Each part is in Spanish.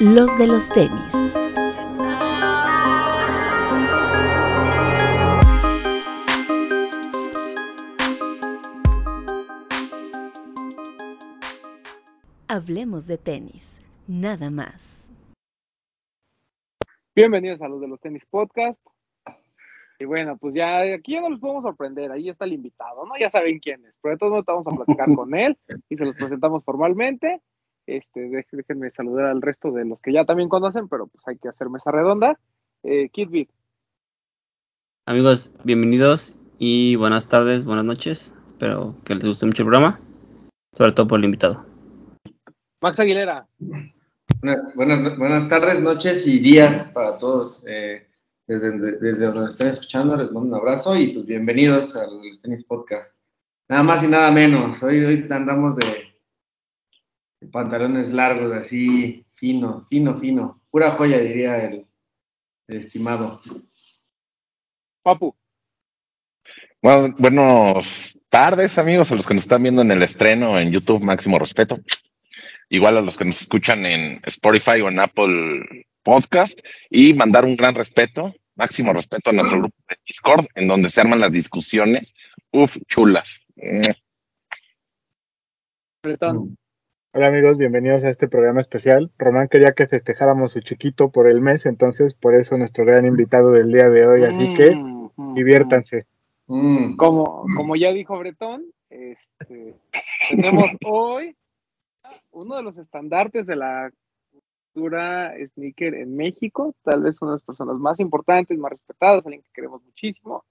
los de los tenis. Hablemos de tenis, nada más. Bienvenidos a los de los tenis podcast. Y bueno, pues ya aquí ya no los podemos sorprender, ahí está el invitado, ¿no? Ya saben quién es, pero de todos modos vamos a platicar con él y se los presentamos formalmente. Este, déjenme saludar al resto de los que ya también conocen, pero pues hay que hacer mesa redonda. Eh, Kid Beat. Amigos, bienvenidos y buenas tardes, buenas noches. Espero que les guste mucho el programa, sobre todo por el invitado. Max Aguilera. Buenas, buenas tardes, noches y días para todos. Eh, desde, desde donde estén escuchando, les mando un abrazo y pues bienvenidos a los, los Tenis Podcast. Nada más y nada menos. Hoy, hoy andamos de pantalones largos, así, fino, fino, fino. Pura joya, diría el, el estimado. Papu. Bueno, buenas tardes, amigos, a los que nos están viendo en el estreno en YouTube, máximo respeto. Igual a los que nos escuchan en Spotify o en Apple Podcast. Y mandar un gran respeto, máximo respeto a nuestro grupo de Discord, en donde se arman las discusiones. Uf, chulas. Bretón. Hola amigos, bienvenidos a este programa especial. Román quería que festejáramos su chiquito por el mes, entonces por eso nuestro gran invitado del día de hoy, así que Mm, mm, diviértanse. Mm. Como, como ya dijo Bretón, este, tenemos hoy uno de los estandartes de la cultura sneaker en México, tal vez una de las personas más importantes, más respetadas, alguien que queremos muchísimo.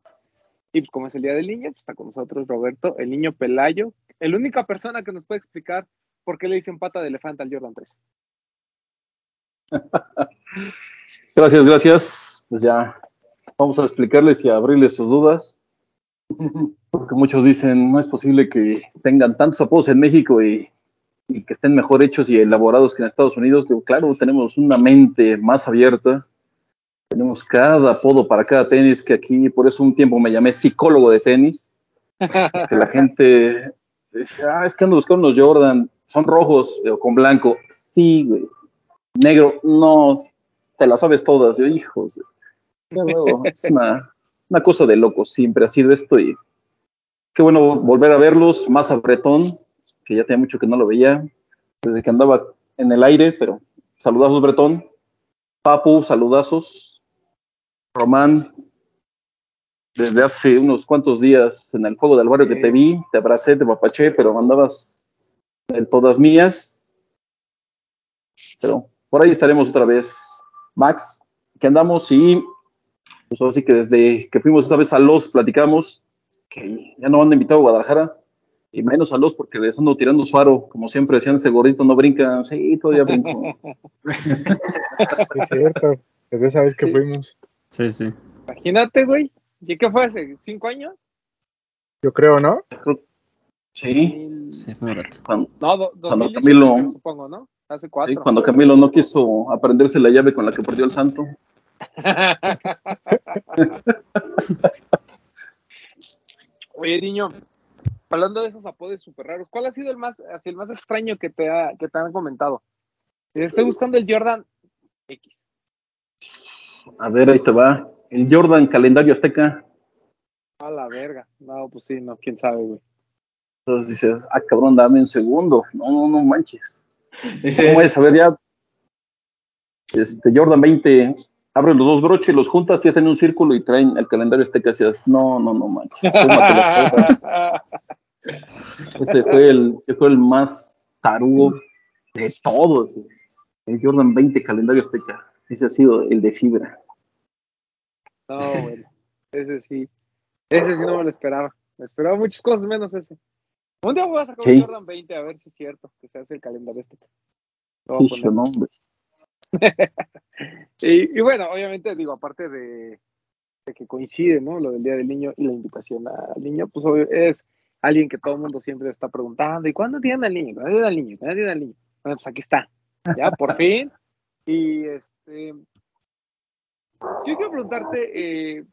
Y pues como es el Día del Niño, pues está con nosotros Roberto, el niño Pelayo, la única persona que nos puede explicar por qué le dicen pata de elefante al Jordan 3. Gracias, gracias. Pues ya vamos a explicarles y a abrirles sus dudas. Porque muchos dicen, no es posible que tengan tantos apodos en México y, y que estén mejor hechos y elaborados que en Estados Unidos. Digo, claro, tenemos una mente más abierta. Tenemos cada apodo para cada tenis, que aquí por eso un tiempo me llamé psicólogo de tenis. Que la gente dice, ah, es que ando buscando unos Jordan, son rojos o con blanco. Sí, güey. Negro, no, te las sabes todas. Yo, hijos. Veo, es una, una cosa de locos siempre así de esto y qué bueno volver a verlos, más a Bretón, que ya tenía mucho que no lo veía, desde que andaba en el aire, pero saludazos Bretón, Papu, saludazos, Román, desde hace unos cuantos días en el fuego del barrio que te vi, te abracé, te papaché, pero andabas en todas mías, pero por ahí estaremos otra vez, Max, que andamos y pues así que desde que fuimos esa vez a Los platicamos que ya no han invitado a Guadalajara y menos a Los porque les ando tirando su aro, como siempre decían, ese gordito no brinca, sí, todavía brinco. Es cierto, desde esa vez que Sí. fuimos, Sí, sí. Imagínate, güey. ¿Y qué fue hace? ¿Cinco años? yo creo, ¿no? Sí, Sí, cuando, No, do- Cuando 2018, Camilo- supongo, ¿no? Hace sí, cuatro. cuando Camilo no quiso aprenderse la llave con la que perdió el santo. Oye, niño, hablando de esos apodos súper raros, ¿cuál ha sido el más, así, el más extraño que te, ha, que te han comentado? Estoy buscando el Jordan X. A ver, ahí te va. El Jordan calendario azteca. A la verga. No, pues sí, no, quién sabe, güey. Entonces dices, ah, cabrón, dame un segundo. No, no, no manches. ¿Cómo es? A ver, ya. Este, Jordan 20, abre los dos broches, los juntas y hacen un círculo y traen el calendario. Y decías, no, no, no manches. Ese fue el, fue el más tarugo de todos. El Jordan 20 calendario azteca. Ese ha sido el de fibra. No, bueno. Ese sí. Ese sí no me lo esperaba. Me esperaba muchas cosas menos ese. Un día voy a sacar un Jordan 20 a ver si es cierto que se hace el calendario este. Sí, poner. no, hombre. Y, y bueno, obviamente, digo, aparte de, de que coincide, ¿no? Lo del Día del Niño y la invitación al niño, pues obvio, es alguien que todo el mundo siempre está preguntando, ¿y cuándo tienen al niño? ¿Cuándo tienen al niño? ¿Cuándo tienen al niño? Bueno, pues aquí está, ya, por fin. Y este, yo quiero preguntarte, eh,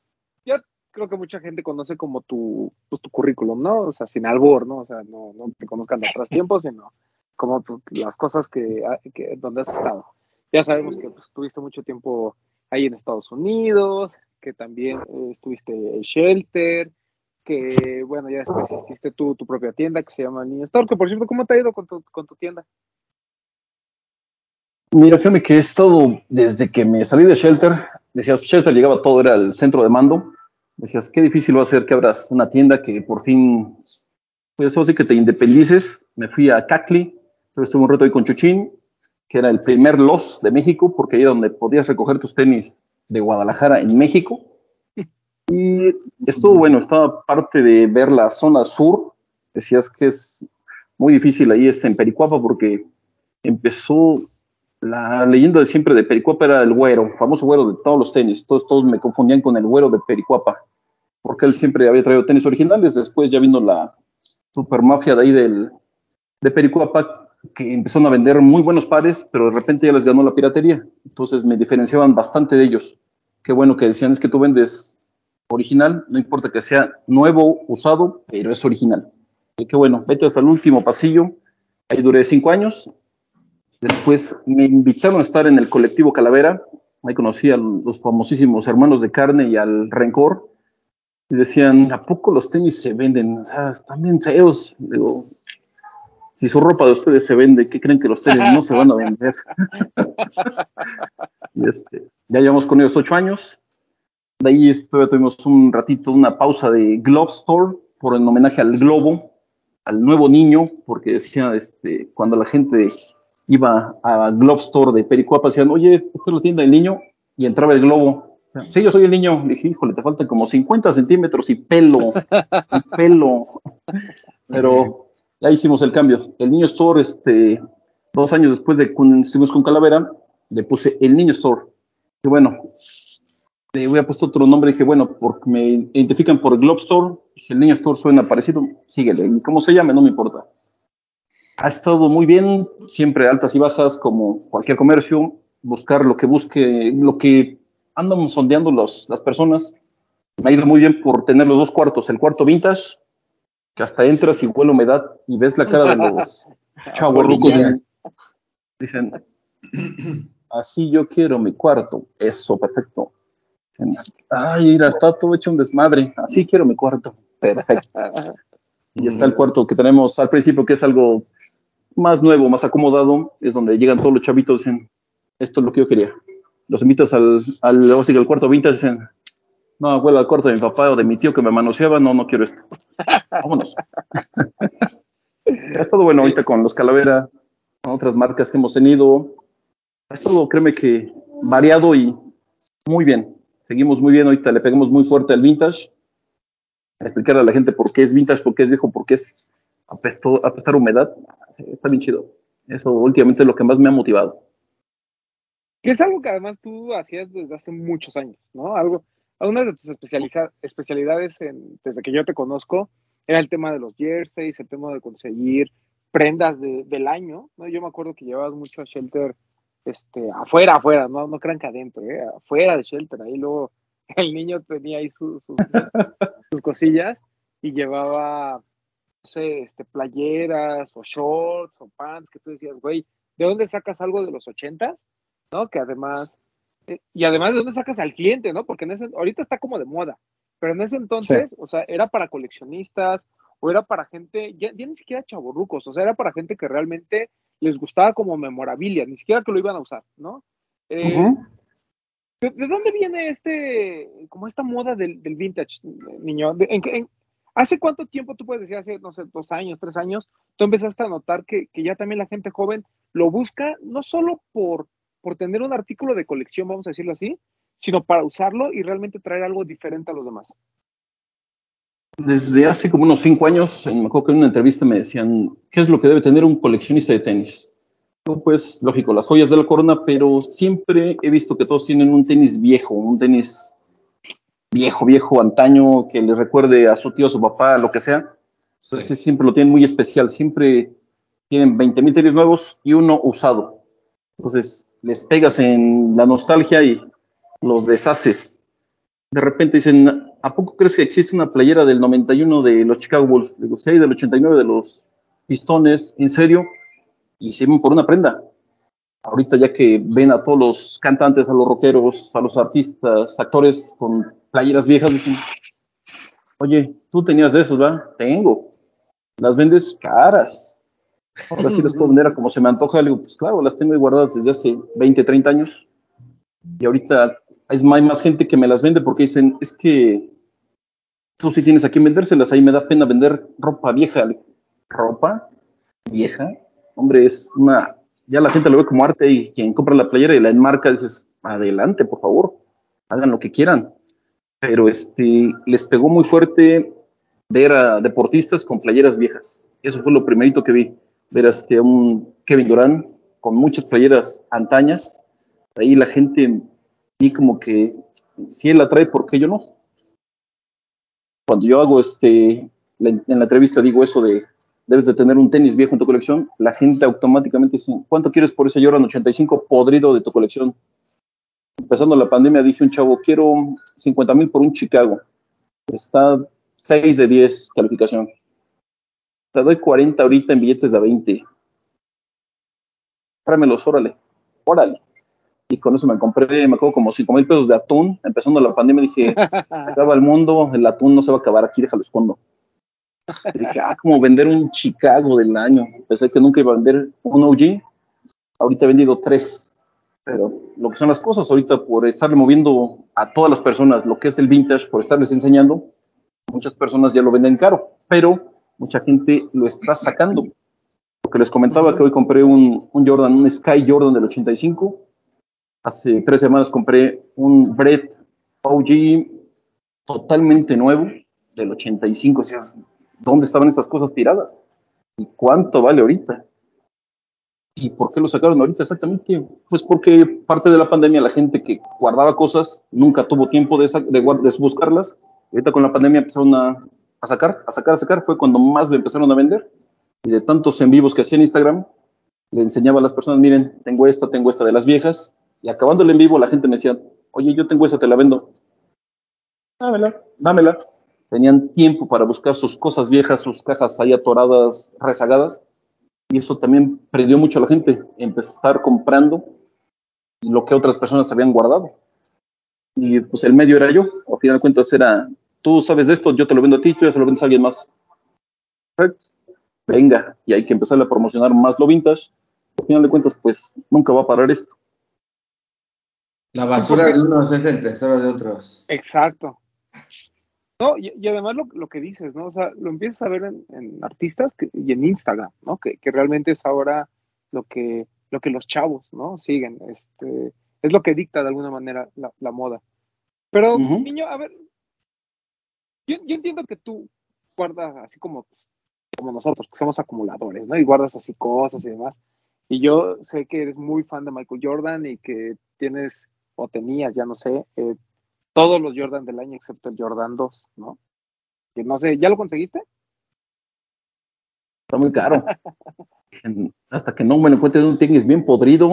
creo que mucha gente conoce como tu, pues, tu currículum, ¿no? O sea, sin albur, ¿no? O sea, no, no te conozcan de atrás tiempos, sino como pues, las cosas que, que donde has estado. ya sabemos que pues, tuviste mucho tiempo ahí en Estados Unidos, que también eh, estuviste en Shelter, que bueno, ya después hiciste tu, tu propia tienda que se llama Niño Store, que por cierto, ¿cómo te ha ido con tu, con tu tienda? Mira, créeme que he estado desde que me salí de Shelter, decías, Shelter llegaba todo, era el centro de mando, decías, qué difícil va a ser que abras una tienda que por fin, pues eso sí que te independices, me fui a Cacli, estuve un rato ahí con Chuchín, que era el primer los de México, porque ahí donde podías recoger tus tenis de Guadalajara en México. Y estuvo bueno, estaba parte de ver la zona sur, decías que es muy difícil ahí es en Pericuapa porque empezó la leyenda de siempre de Pericuapa era el güero, famoso güero de todos los tenis. Todos, todos me confundían con el güero de Pericuapa, porque él siempre había traído tenis originales. Después ya vino la super mafia de ahí del, de Pericuapa, que empezaron a vender muy buenos pares, pero de repente ya les ganó la piratería. Entonces me diferenciaban bastante de ellos. Qué bueno que decían, es que tú vendes original, no importa que sea nuevo, usado, pero es original. Qué bueno, vete hasta el último pasillo. Ahí duré cinco años Después me invitaron a estar en el colectivo Calavera. Ahí conocí a los famosísimos hermanos de carne y al rencor. Y decían, ¿a poco los tenis se venden? O sea, están bien feos. Digo, si su ropa de ustedes se vende, ¿qué creen que los tenis no se van a vender? y este, ya llevamos con ellos ocho años. De ahí esto, tuvimos un ratito, una pausa de Glove Store por en homenaje al globo, al nuevo niño, porque decía, este, cuando la gente iba a Globe Store de Pericuapa, decían, oye, esta es la tienda del niño, y entraba el globo. Sí, yo soy el niño. Le dije, híjole, te faltan como 50 centímetros y pelo, y pelo. Pero ya hicimos el cambio. El niño store, este, dos años después de que estuvimos con Calavera, le puse el niño store. Y bueno, le voy a puesto otro nombre. Dije, bueno, porque me identifican por Globe Store. Dije, el niño store suena parecido, síguele. Y como se llame, no me importa ha estado muy bien, siempre altas y bajas, como cualquier comercio, buscar lo que busque, lo que andan sondeando los, las personas. Me ha ido muy bien por tener los dos cuartos, el cuarto vintage, que hasta entras y huele humedad y ves la cara de los chavos Dicen, así yo quiero mi cuarto, eso, perfecto. Ay, mira, está todo hecho un desmadre, así quiero mi cuarto, perfecto. Y está el cuarto que tenemos al principio, que es algo más nuevo, más acomodado, es donde llegan todos los chavitos y dicen, esto es lo que yo quería. Los invitas al, al, al cuarto vintage y dicen, no, abuela, al cuarto de mi papá o de mi tío que me manoseaba, no, no quiero esto. Vámonos. ha estado bueno ahorita con los Calavera, con otras marcas que hemos tenido. Ha estado, créeme que, variado y muy bien. Seguimos muy bien ahorita, le pegamos muy fuerte al vintage explicarle a la gente por qué es vintage, por qué es viejo, por qué es apesto, apestar humedad, está bien chido. Eso últimamente es lo que más me ha motivado. Que es algo que además tú hacías desde hace muchos años, ¿no? Algo, una de tus especialidades desde que yo te conozco era el tema de los jerseys, el tema de conseguir prendas de, del año, ¿no? Yo me acuerdo que llevabas mucho a Shelter este, afuera, afuera, no, no crean que adentro, ¿eh? afuera de Shelter, ahí luego el niño tenía ahí sus, sus, cosillas y llevaba, no sé, este, playeras o shorts o pants que tú decías, güey, ¿de dónde sacas algo de los ochentas? ¿No? Que además, eh, y además, ¿de dónde sacas al cliente? ¿No? Porque en ese, ahorita está como de moda, pero en ese entonces, o sea, era para coleccionistas o era para gente, ya, ni siquiera chaborrucos, o sea, era para gente que realmente les gustaba como memorabilia, ni siquiera que lo iban a usar, ¿no? Eh, ¿De, dónde viene este, como esta moda del, vintage, niño? ¿Hace cuánto tiempo tú puedes decir, hace, no sé, dos años, tres años, tú empezaste a notar que, ya también la gente joven lo busca no solo por, por tener un artículo de colección, vamos a decirlo así, sino para usarlo y realmente traer algo diferente a los demás? Desde hace como unos cinco años, me acuerdo que en una entrevista me decían, ¿qué es lo que debe tener un coleccionista de tenis? Pues lógico, las joyas de la corona, pero siempre he visto que todos tienen un tenis viejo, un tenis viejo, viejo, antaño, que les recuerde a su tío, a su papá, lo que sea. Entonces siempre lo tienen muy especial, siempre tienen 20 mil tenis nuevos y uno usado. Entonces les pegas en la nostalgia y los deshaces. De repente dicen, ¿a poco crees que existe una playera del 91 de los Chicago Bulls? Digo, sí, del 89 de los Pistones, ¿en serio? Y iban por una prenda. ahorita ya que ven a todos los cantantes, a los rockeros, a los artistas, actores con playeras viejas, dicen, oye, tú tenías de esos, ¿verdad? Tengo. Las vendes caras. Ahora sí las puedo vender como se me antoja. Le digo, pues claro, las tengo guardadas desde hace 20, 30 años. Y ahorita es, hay más gente que me las vende porque dicen, es que tú sí tienes a quién vendérselas. Ahí me da pena vender ropa vieja. ¿Ropa vieja? Hombre, es una... Ya la gente lo ve como arte y quien compra la playera y la enmarca, dices, adelante, por favor, hagan lo que quieran. Pero este, les pegó muy fuerte ver a deportistas con playeras viejas. Eso fue lo primerito que vi. Ver a este, un Kevin Durant con muchas playeras antañas. Ahí la gente vi como que si él la trae, ¿por qué yo no? Cuando yo hago este, en la entrevista digo eso de debes de tener un tenis viejo en tu colección, la gente automáticamente dice, ¿cuánto quieres por ese Jordan 85 podrido de tu colección? Empezando la pandemia dije un chavo, quiero 50 mil por un Chicago. Está 6 de 10 calificación. Te doy 40 ahorita en billetes de a 20. Tráemelos, órale, órale. Y con eso me compré, me acuerdo, como 5 mil pesos de atún. Empezando la pandemia dije, acaba el mundo, el atún no se va a acabar, aquí déjalo escondo. Dije, ah, como vender un Chicago del año. Pensé que nunca iba a vender un OG. Ahorita he vendido tres. Pero lo que son las cosas, ahorita por estarle moviendo a todas las personas lo que es el vintage, por estarles enseñando, muchas personas ya lo venden caro, pero mucha gente lo está sacando. Lo que les comentaba que hoy compré un, un Jordan, un Sky Jordan del 85. Hace tres semanas compré un Brett OG totalmente nuevo del 85. O sea, ¿dónde estaban esas cosas tiradas? ¿Y cuánto vale ahorita? ¿Y por qué lo sacaron ahorita exactamente? Pues porque parte de la pandemia la gente que guardaba cosas nunca tuvo tiempo de, buscarlas. Ahorita con la pandemia empezaron a, a, sacar, a sacar, a sacar. Fue cuando más me empezaron a vender. Y de tantos en vivos que hacía en Instagram, le enseñaba a las personas, miren, tengo esta, tengo esta de las viejas. Y acabando el en vivo, la gente me decía, oye, yo tengo esa, te la vendo. Dámela, dámela. Tenían tiempo para buscar sus cosas viejas, sus cajas ahí atoradas, rezagadas y eso también prendió mucho a la gente, estar comprando lo que otras personas habían guardado. Y pues el medio era yo, al final de cuentas era, tú sabes de esto, yo te lo vendo a ti, tú ya se lo vendes a alguien más. Perfecto. Venga, y hay que empezar a promocionar más lo vintage. Al final de cuentas, pues nunca va a parar esto. La basura de unos es el tesoro de otros. Exacto. No, y, y, además lo, lo, que dices, ¿no? O sea, lo empiezas a ver en, en artistas que, y en Instagram, ¿no? Que, que, realmente es ahora lo que, lo que los chavos, ¿no? Siguen. Este, es lo que dicta de alguna manera la, la moda. Pero, uh -huh. niño, a ver, yo, yo, entiendo que tú guardas así como, como nosotros, que somos acumuladores, ¿no? Y guardas así cosas y demás. Y yo sé que eres muy fan de Michael Jordan y que tienes, o tenías, ya no sé, eh, todos los Jordan del año excepto el Jordan 2, ¿no? Que no sé, ¿ya lo conseguiste? Está muy caro. Hasta que no me lo encuentre en un tenis bien podrido,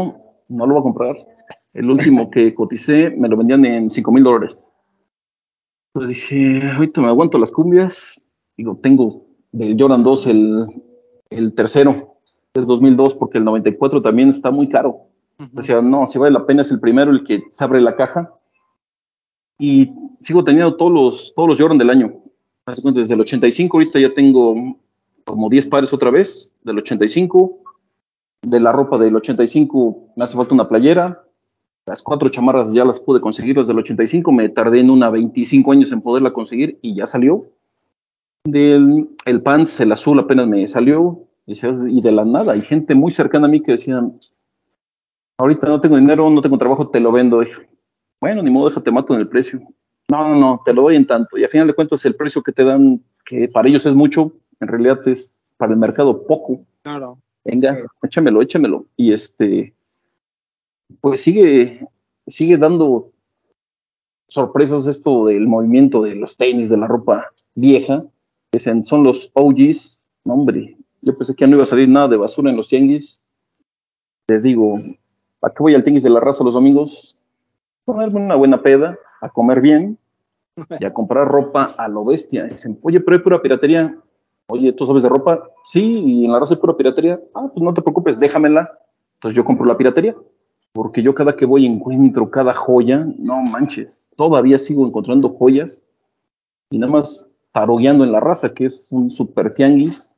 no lo voy a comprar. El último que coticé me lo vendían en 5 mil dólares. Entonces dije, ahorita me aguanto las cumbias. Digo, tengo del Jordan 2 el, el tercero, es 2002, porque el 94 también está muy caro. Uh -huh. O sea, no, si vale la pena es el primero, el que se abre la caja y sigo teniendo todos los, todos los Jordan del año. Desde el 85 ahorita ya tengo como 10 pares otra vez, del 85. De la ropa del 85 me hace falta una playera. Las cuatro chamarras ya las pude conseguir desde el 85. Me tardé en una 25 años en poderla conseguir y ya salió. Del el pants, el azul apenas me salió. Y de la nada, hay gente muy cercana a mí que decían, ahorita no tengo dinero, no tengo trabajo, te lo vendo. Dije, bueno, ni modo, déjate mato en el precio. No, no, no, te lo doy en tanto. Y al final de cuentas, el precio que te dan, que para ellos es mucho, en realidad es para el mercado poco. Claro. Venga, échamelo, échamelo. Y este, pues sigue, sigue dando sorpresas esto del movimiento de los tenis, de la ropa vieja, que son los OGs. No, hombre, yo pensé que ya no iba a salir nada de basura en los tianguis. Les digo, ¿a qué voy al tianguis de la raza los domingos? Ponerme una buena peda, a comer bien y a comprar ropa a lo bestia. Dicen, oye, pero hay pura piratería. Oye, ¿tú sabes de ropa? Sí, y en la raza hay pura piratería. Ah, pues no te preocupes, déjamela. Entonces yo compro la piratería, porque yo cada que voy encuentro cada joya, no manches, todavía sigo encontrando joyas y nada más tarogueando en la raza, que es un super tianguis,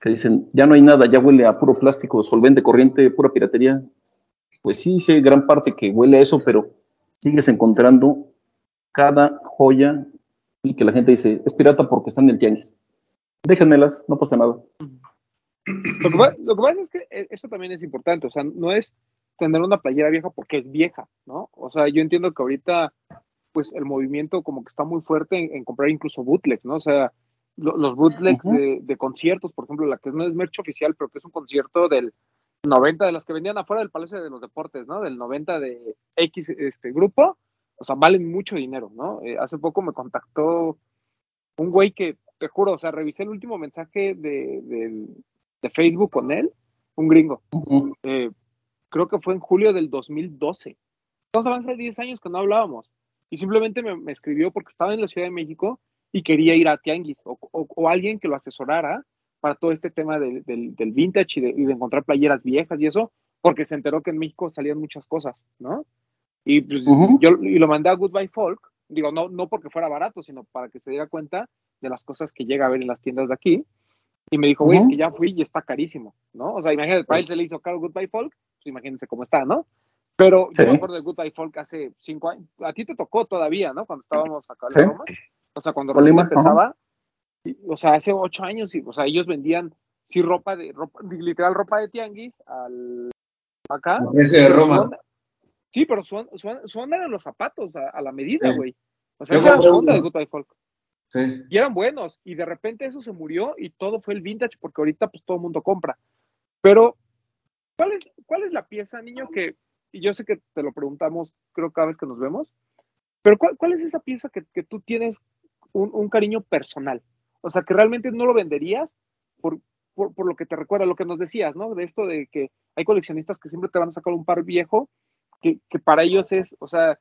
que dicen, ya no hay nada, ya huele a puro plástico, solvente, corriente, pura piratería. Pues sí, sí, hay gran parte que huele a eso, pero sigues encontrando cada joya y que la gente dice, es pirata porque están en el tianguis. Déjenmelas, no pasa nada. Lo que, pa- lo que pasa es que eh, eso también es importante, o sea, no es tener una playera vieja porque es vieja, ¿no? O sea, yo entiendo que ahorita, pues el movimiento como que está muy fuerte en, en comprar incluso bootlegs, ¿no? O sea, lo- los bootlegs de conciertos, por ejemplo, la que no es merch oficial, pero que es un concierto del 90 de las que vendían afuera del Palacio de los Deportes, ¿no? Del 90 de X este grupo, o sea, valen mucho dinero, ¿no? Eh, hace poco me contactó un güey que, te juro, o sea, revisé el último mensaje de, de- de Facebook con él, un gringo. Eh, creo que fue en julio del 2012. Estamos hablando de 10 años que no hablábamos. Y simplemente me, me escribió porque estaba en la Ciudad de México y quería ir a Tianguis o, o- o alguien que lo asesorara para todo este tema del, del- del vintage y de, y de encontrar playeras viejas y eso, porque se enteró que en México salían muchas cosas, ¿no? Y pues, Ujú. yo y lo mandé a Goodbye Folk, digo, no, no porque fuera barato, sino para que se diera cuenta de las cosas que llega a ver en las tiendas de aquí. Y me dijo, güey, es Ujú. que ya fui y está carísimo, ¿no? O sea, imagínate, para él se le hizo caro Goodbye Folk, pues imagínense cómo está, ¿no? Pero Sí. yo me acuerdo de Goodbye Folk hace cinco años. A ti te tocó todavía, ¿no? Cuando estábamos acá en Sí. Roma. O sea, cuando recién empezaba. O sea, hace ocho años, y, o sea, ellos vendían, sí, ropa de, ropa, literal ropa de tianguis al, acá. Precio de Roma. onda- sí, pero su, su, su onda eran los zapatos a, a la medida, Sí. güey. O sea, esa era su onda de. Goodbye Folk. Sí. Y eran buenos. Y de repente eso se murió y todo fue el vintage porque ahorita pues todo el mundo compra. Pero, ¿cuál es, cuál es la pieza, niño, que, y yo sé que te lo preguntamos, creo cada vez que nos vemos, pero ¿cuál, cuál es esa pieza que, que tú tienes un, un cariño personal? O sea, que realmente no lo venderías por, por, lo que te recuerda, lo que nos decías, ¿no? De esto de que hay coleccionistas que siempre te van a sacar un par viejo, que, para ellos es, o sea,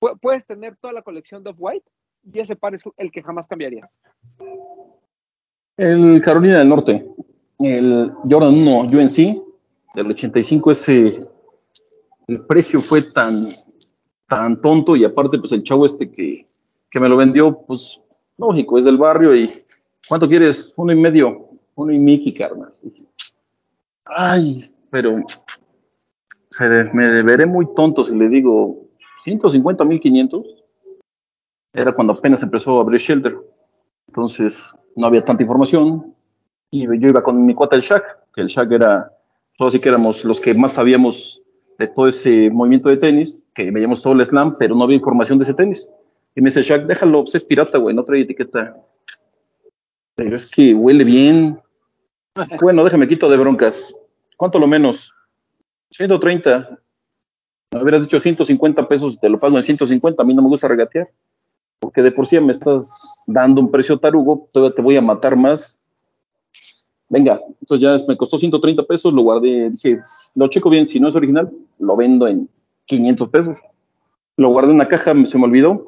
pu- puedes tener toda la colección de Off-White y ese par es el que jamás cambiaría. El Carolina del Norte, el Jordan 1 UNC del 85, ese el precio fue tan tan tonto y aparte pues el chavo este que, que me lo vendió, pues lógico, es del barrio y ¿cuánto quieres? Uno y medio, uno y Mickey, carnal. Ay, pero se, me veré muy tonto si le digo 150 mil 500. Era cuando apenas empezó a abrir Shelter. Entonces no había tanta información. Y yo iba con mi cuata el Shaq, que el Shaq era, todos sí que éramos los que más sabíamos de todo ese movimiento de tenis, que veíamos todo el slam, pero no había información de ese tenis. Y me dice Shaq, déjalo, pues es pirata, güey, no trae etiqueta. Pero es que huele bien. Bueno, déjame quito de broncas. ¿Cuánto lo menos? 130. Me hubieras dicho 150 pesos, te lo pago en 150. A mí no me gusta regatear. Porque de por sí me estás dando un precio tarugo, todavía te voy a matar más. Venga, entonces ya me costó 130 pesos, lo guardé, dije, lo checo bien, si no es original, lo vendo en 500 pesos. Lo guardé en una caja, se me olvidó,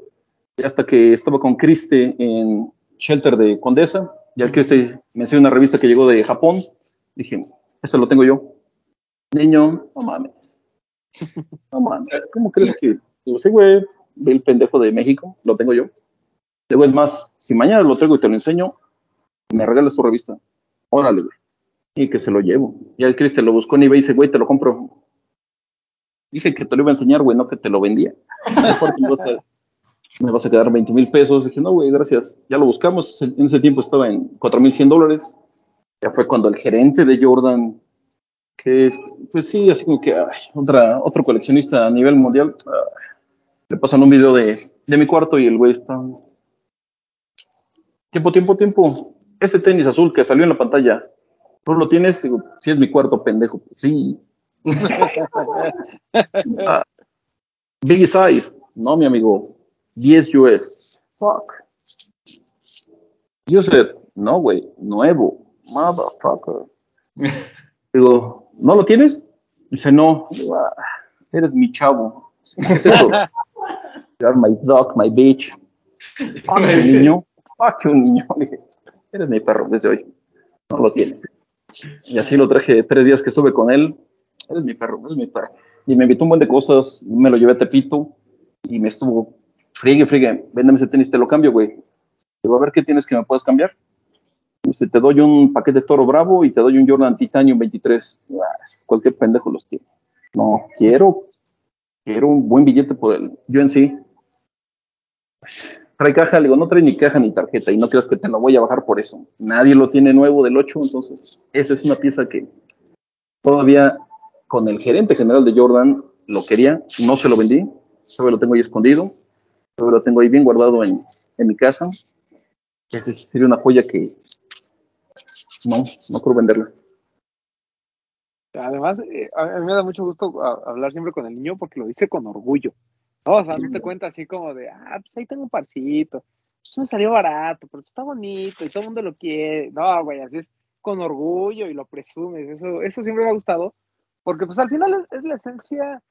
hasta que estaba con Criste en Shelter de Condesa, ya el Criste me enseñó una revista que llegó de Japón, dije, eso lo tengo yo. Niño, no mames. No mames, ¿cómo crees que? Digo, sí, güey, ve el pendejo de México, lo tengo yo. Digo, es más, si mañana lo traigo y te lo enseño, me regalas tu revista. Órale, güey. Y que se lo llevo. Ya el Cristian lo buscó en eBay y dice, güey, te lo compro. Dije que te lo iba a enseñar, güey, no que te lo vendía. Vas a, me vas a quedar 20 mil pesos. Dije, no, güey, gracias. Ya lo buscamos. En ese tiempo estaba en 4 mil 100 dólares. Ya fue cuando el gerente de Jordan, que, pues sí, así como que, ay, otra, otro coleccionista a nivel mundial, ay, le pasan un video de, de mi cuarto y el güey está. Tiempo, tiempo, tiempo. Ese tenis azul que salió en la pantalla, ¿tú lo tienes? Digo, sí, es mi cuarto, pendejo. Sí. Ah, big size. No, mi amigo. 10 US. Fuck. Yo sé, no, güey. Nuevo. Motherfucker. Digo, ¿no lo tienes? Dice, no. Digo, "Ah, eres mi chavo. ¿Qué es eso? You are my dog, my bitch. Fuck you, niño. Fuck you, niño. Le dije, eres mi perro desde hoy. No lo tienes. Y así lo traje tres días que estuve con él. eres mi perro, eres mi perro. Y me invitó un buen de cosas, me lo llevé a Tepito y me estuvo, friegue, friegue, véndeme ese tenis, te lo cambio, güey. Digo, a ver qué tienes que me puedas cambiar. Dice, te doy un paquete Toro Bravo y te doy un Jordan Titanium 23. Ah, cualquier pendejo los tiene. No, quiero, quiero un buen billete por el UNC. Trae caja, le digo, no trae ni caja ni tarjeta y no creas que te lo voy a bajar por eso. Nadie lo tiene nuevo del 8, entonces esa es una pieza que todavía con el gerente general de Jordan lo quería, no se lo vendí, todavía lo tengo ahí escondido, lo tengo ahí bien guardado en, en mi casa. Esa sería una joya que no, no quiero venderla. Además, eh, a mí me da mucho gusto hablar siempre con el niño porque lo dice con orgullo. ¿no? O sea, no te cuenta así como de, ah, pues ahí tengo un parcito. Pues me salió barato, pero está bonito y todo el mundo lo quiere. No, güey, así es con orgullo y lo presumes. Eso, eso siempre me ha gustado porque pues al final es, es la esencia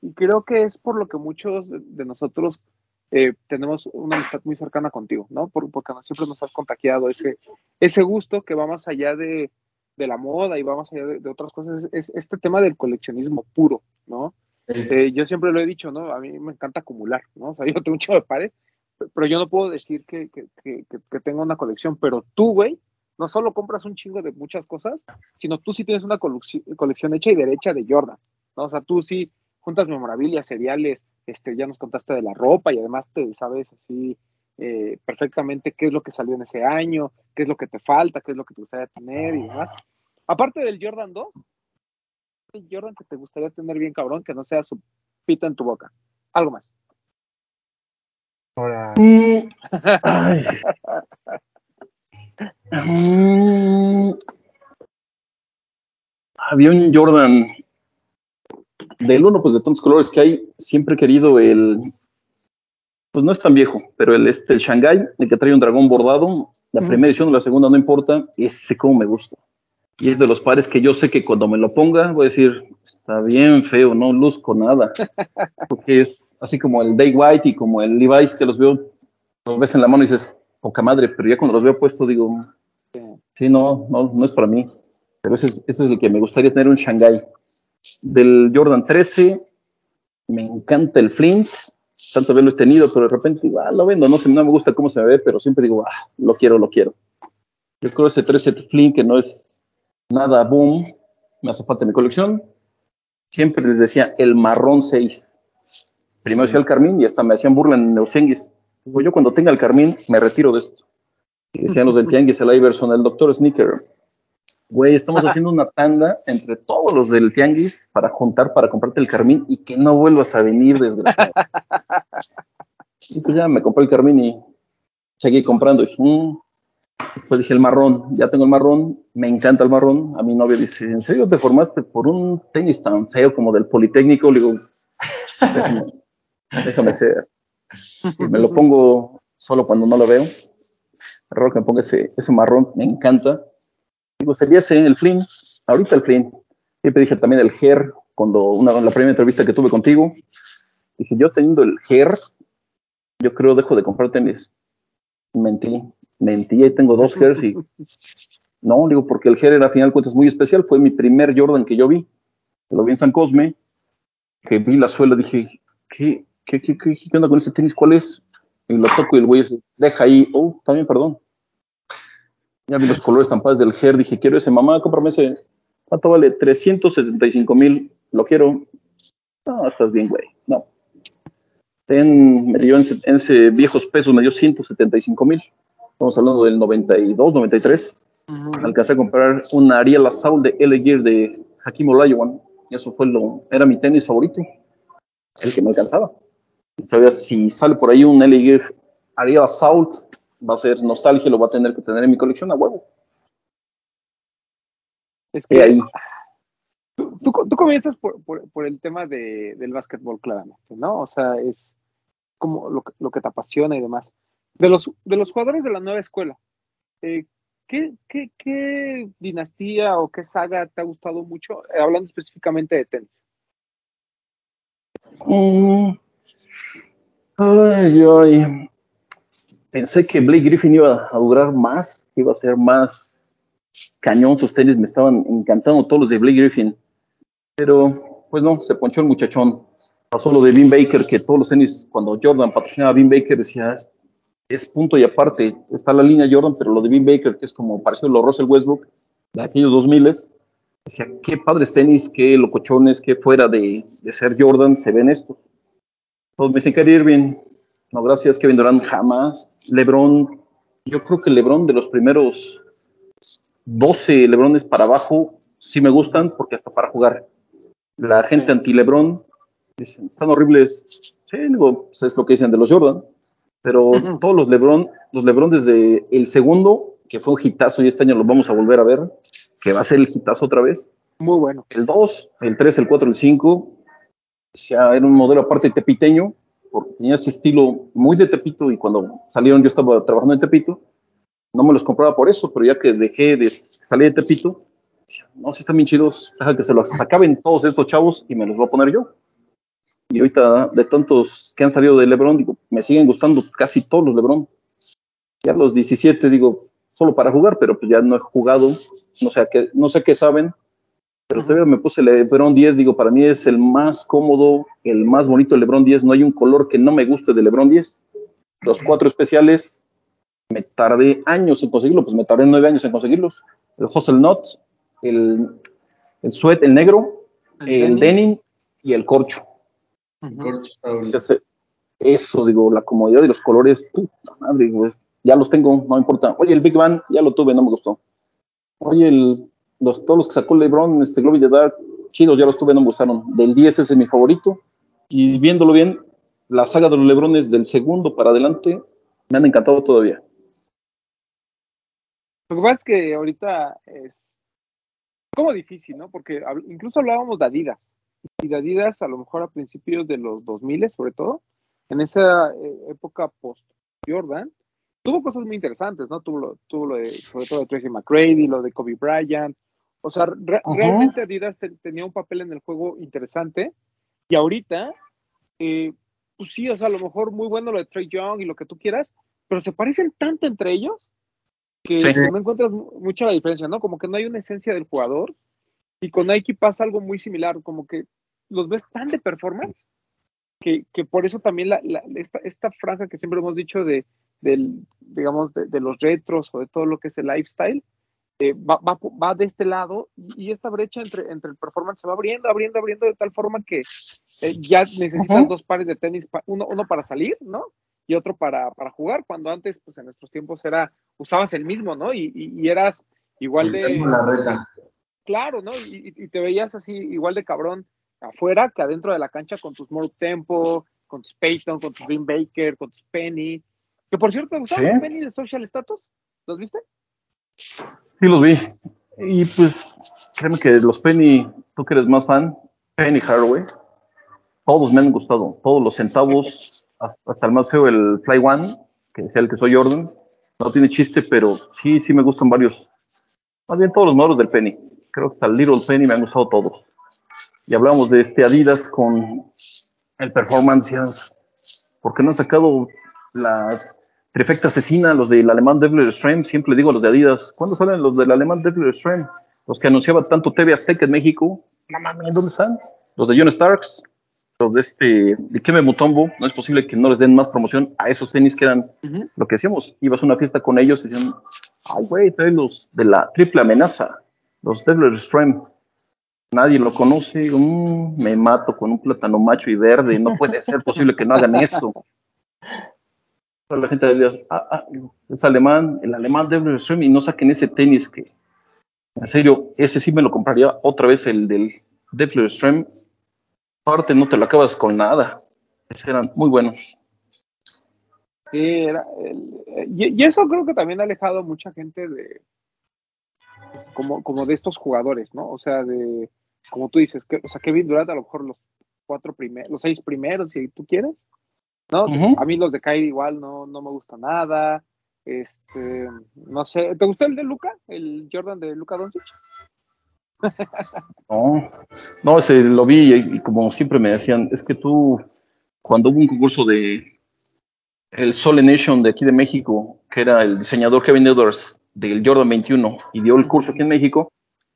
y, creo que es por lo que muchos de, de nosotros eh, tenemos una amistad muy cercana contigo, ¿no? Por- porque siempre nos has contagiado ese, ese gusto que va más allá de, de la moda y va más allá de, de otras cosas, es, es este tema del coleccionismo puro, ¿no? Eh, yo siempre lo he dicho, ¿no? A mí me encanta acumular, ¿no? O sea, yo tengo un chorro de pares, pero yo no puedo decir que, que, que, que- una colección, pero tú, güey, no solo compras un chingo de muchas cosas, sino tú sí tienes una colección hecha y derecha de Jordan, ¿no? O sea, tú sí juntas memorabilia, cereales, este, ya nos contaste de la ropa y además te sabes así eh, perfectamente qué es lo que salió en ese año, qué es lo que te falta, qué es lo que te gustaría tener y demás. Aparte del Jordan 2, el Jordan que te gustaría tener bien cabrón, que no sea su pita en tu boca. Algo más. Ahora, Ay. Mm. Había un Jordan del uno, pues de tantos colores que hay. Siempre he querido el, pues no es tan viejo, pero el este, el Shanghai, el que trae un dragón bordado, la Ujú. primera edición o la segunda, no importa, ese como me gusta. Y es de los pares que yo sé que cuando me lo ponga voy a decir, está bien feo, no luzco nada. Porque es así como el Day White y como el Levi's que los veo, los ves en la mano y dices, poca madre, pero ya cuando los veo puesto digo, Sí. sí, no, no, no es para mí. Pero ese es, ese es el que me gustaría tener un Shanghai. Del Jordan 13, me encanta el Flint, tanto haberlo tenido, pero de repente digo, ah, lo vendo, no, sé, no me gusta cómo se me ve, pero siempre digo, ah, lo quiero, lo quiero. Yo creo ese 13 Flint que no es nada boom, me hace falta mi colección. Siempre les decía el marrón 6. Primero decía el carmín y hasta me hacían burla en Neusenguis. Digo, yo cuando tenga el carmín me retiro de esto. Y decían los del Tianguis, el Iverson, el doctor Sneaker. Güey, estamos haciendo una tanda entre todos los del Tianguis para juntar para comprarte el carmín y que no vuelvas a venir, desgraciado. y pues ya me compré el carmín y seguí comprando. Y dije, "Mm". Después dije el marrón, ya tengo el marrón, me encanta el marrón. A mi novia dice, ¿en serio te formaste por un tenis tan feo como del Politécnico? Le digo, déjame, déjame ser. Y me lo pongo solo cuando no lo veo. Raro que me ponga ese, ese marrón, me encanta. Digo, sería ese, el Flynn, ahorita el Flynn. Siempre dije también el Ger, cuando una, la primera entrevista que tuve contigo, dije, yo teniendo el Ger, yo creo dejo de comprar tenis. Mentí, mentí, ahí tengo dos Gers y no, digo, porque el Ger era a final cuentas muy especial, fue mi primer Jordan que yo vi, lo vi en San Cosme, que vi la suela, dije, ¿qué, qué, qué, qué, qué onda con ese tenis? ¿Cuál es? Y lo toco y el güey dice, deja ahí, oh, también perdón. Ya vi los colores tan padres del Ger, dije, quiero ese, mamá, cómprame ese. ¿Cuánto vale? 375 mil, lo quiero. No, estás bien, güey, no. Ten, me dio en, en ese viejos pesos, me dio 175 mil. Estamos hablando del 92, 93. Alcancé a comprar un Ariel Assault de L Gear de Hakim Olajuwon. Eso fue lo, era mi tenis favorito, el que me alcanzaba. Todavía si sale por ahí un L Gear Ariel Assault, va a ser nostalgia, lo va a tener que tener en mi colección a huevo. Es que ahí, tú, tú, tú comienzas por, por, por el tema de, del básquetbol, claramente, ¿no? O sea, es como lo, que- lo que te apasiona y demás. De los, de los jugadores de la nueva escuela, eh, ¿qué, qué, qué dinastía o qué saga te ha gustado mucho? Eh, hablando específicamente de tenis. Mm. Ay, ay. Pensé que Blake Griffin iba a durar más, iba a ser más cañón. Sus tenis me estaban encantando, todos los de Blake Griffin. Pero, pues no, se ponchó el muchachón. Pasó lo de Bean Baker, que todos los tenis, cuando Jordan patrocinaba a Bean Baker, decía, es punto y aparte. Está la línea Jordan, pero lo de Bean Baker, que es como parecido a lo Russell Westbrook de aquellos 2000 decía, qué padres tenis, qué locochones, qué fuera de, ser Jordan se ven estos. Todos me dicen, Kyrie Irving, no, gracias, Kevin Durant, jamás. LeBron, yo creo que LeBron de los primeros 12 LeBrones para abajo sí me gustan porque hasta para jugar. La gente anti-LeBron dicen, están horribles. Sí, digo, pues es lo que dicen de los Jordan. Pero todos los LeBron, los LeBron desde el segundo, que fue un hitazo y este año lo vamos a volver a ver, que va a ser el hitazo otra vez. Muy bueno. El 2, el 3, el 4, el 5, ya era un modelo aparte tepiteño, porque tenía ese estilo muy de Tepito y cuando salieron yo estaba trabajando en Tepito, no me los compraba por eso, pero ya que dejé de salir de Tepito, decía, no, si están bien chidos, deja que se los acaben todos estos chavos y me los voy a poner yo. Y ahorita de tantos que han salido de Lebron, digo, me siguen gustando casi todos los Lebron. Ya los 17, digo, solo para jugar, pero pues ya no he jugado, no sé qué, no sé qué saben, pero todavía me puse el LeBron 10, digo, para mí es el más cómodo, el más bonito el LeBron 10, no hay un color que no me guste del LeBron 10. Los cuatro especiales, me tardé años en conseguirlos, pues me tardé nueve años en conseguirlos. El Hustle Nut, el, el Sweat, el negro, el denim y el corcho. Se hace- Eso, digo, la comodidad de los colores, puta madre, digo, es- ya los tengo, no importa. Oye, el Big Bang, ya lo tuve, no me gustó. Oye, el, los, todos los que sacó LeBron, este Glory de Dark, chidos, ya los tuve, no me gustaron. Del 10 ese es mi favorito. Y viéndolo bien, la saga de los LeBrones del segundo para adelante me han encantado todavía. Lo que pasa es que ahorita es como difícil, ¿no? Porque incluso hablábamos de Adidas. Y de Adidas, a lo mejor a principios de los 2000, sobre todo, en esa eh, época post-Jordan, tuvo cosas muy interesantes, ¿no? Tuvo, lo, tuvo lo de, sobre todo de Tracy McGrady, lo de Kobe Bryant. O sea, re- Ajá. realmente Adidas te- tenía un papel en el juego interesante. Y ahorita, eh, pues sí, o sea, a lo mejor muy bueno lo de Trey Young y lo que tú quieras, pero se parecen tanto entre ellos que, Sí. no encuentras mu- mucha la diferencia, ¿no? Como que no hay una esencia del jugador. Y con Nike pasa algo muy similar, como que los ves tan de performance que, que por eso también la, la- esta, esta franja que siempre hemos dicho de, del, digamos, de, de los retros o de todo lo que es el lifestyle, eh, va, va, va de este lado y, y esta brecha entre, entre el performance se va abriendo, abriendo, abriendo de tal forma que eh, ya necesitas Ajá. dos pares de tenis, pa- uno, uno para salir, ¿no? Y otro para, para jugar, cuando antes, pues en nuestros tiempos era, usabas el mismo, ¿no? Y, y- y eras igual de, la claro, ¿no? Y, te veías así igual de cabrón afuera que adentro de la cancha con tus More Tempo, con tus Peyton, con tus Green Baker, con tus Penny. Que por cierto, ¿te gustaban Sí. Penny de Social Status? ¿Los viste? Sí, los vi. Y pues, créeme que los Penny, tú que eres más fan, Penny Hardaway, todos me han gustado. Todos los centavos, hasta, el más feo, el Fly One, que decía el que soy Jordan, no tiene chiste, pero sí, sí me gustan varios. Más bien todos los modelos del Penny. Creo que hasta el Little Penny me han gustado todos. Y hablamos de este Adidas con el Performance. ya, ¿Por qué no han sacado las trifecta asesina, los del alemán Devil Stream? Siempre digo los de Adidas. ¿Cuándo salen los del alemán Devil Stream? Los que anunciaba tanto TV Azteca en México. No mames, ¿dónde están? Los de John Starks, los de este, de Keme Mutombo. No es posible que no les den más promoción a esos tenis que eran lo que decíamos. Ibas a una fiesta con ellos y decían, ay, güey, trae los de la triple amenaza, los Devil Stream. Nadie lo conoce, digo, "Mm, me mato con un plátano macho y verde, no puede ser posible que no hagan eso. La gente dice, ah, ah, es alemán, el alemán Devil Stream y no saquen ese tenis que, en serio, ese sí me lo compraría otra vez, el del Devil Stream. Aparte no te lo acabas con nada, eran muy buenos. Era y, eso creo que también ha alejado mucha gente de como, como de estos jugadores, ¿no? O sea, de como tú dices, que, o sea, Kevin Durant a lo mejor los cuatro primeros, los seis primeros, si tú quieres, ¿no? Ujú. A mí los de Kyrie igual no, no me gusta nada. Este, no sé, ¿te gustó el de Luca? El Jordan de Luca Doncic? No, no, ese lo vi y, y como siempre me decían, es que tú, cuando hubo un concurso de el Sole Nation de aquí de México, que era el diseñador Kevin Edwards del Jordan 21 y dio el curso aquí en México,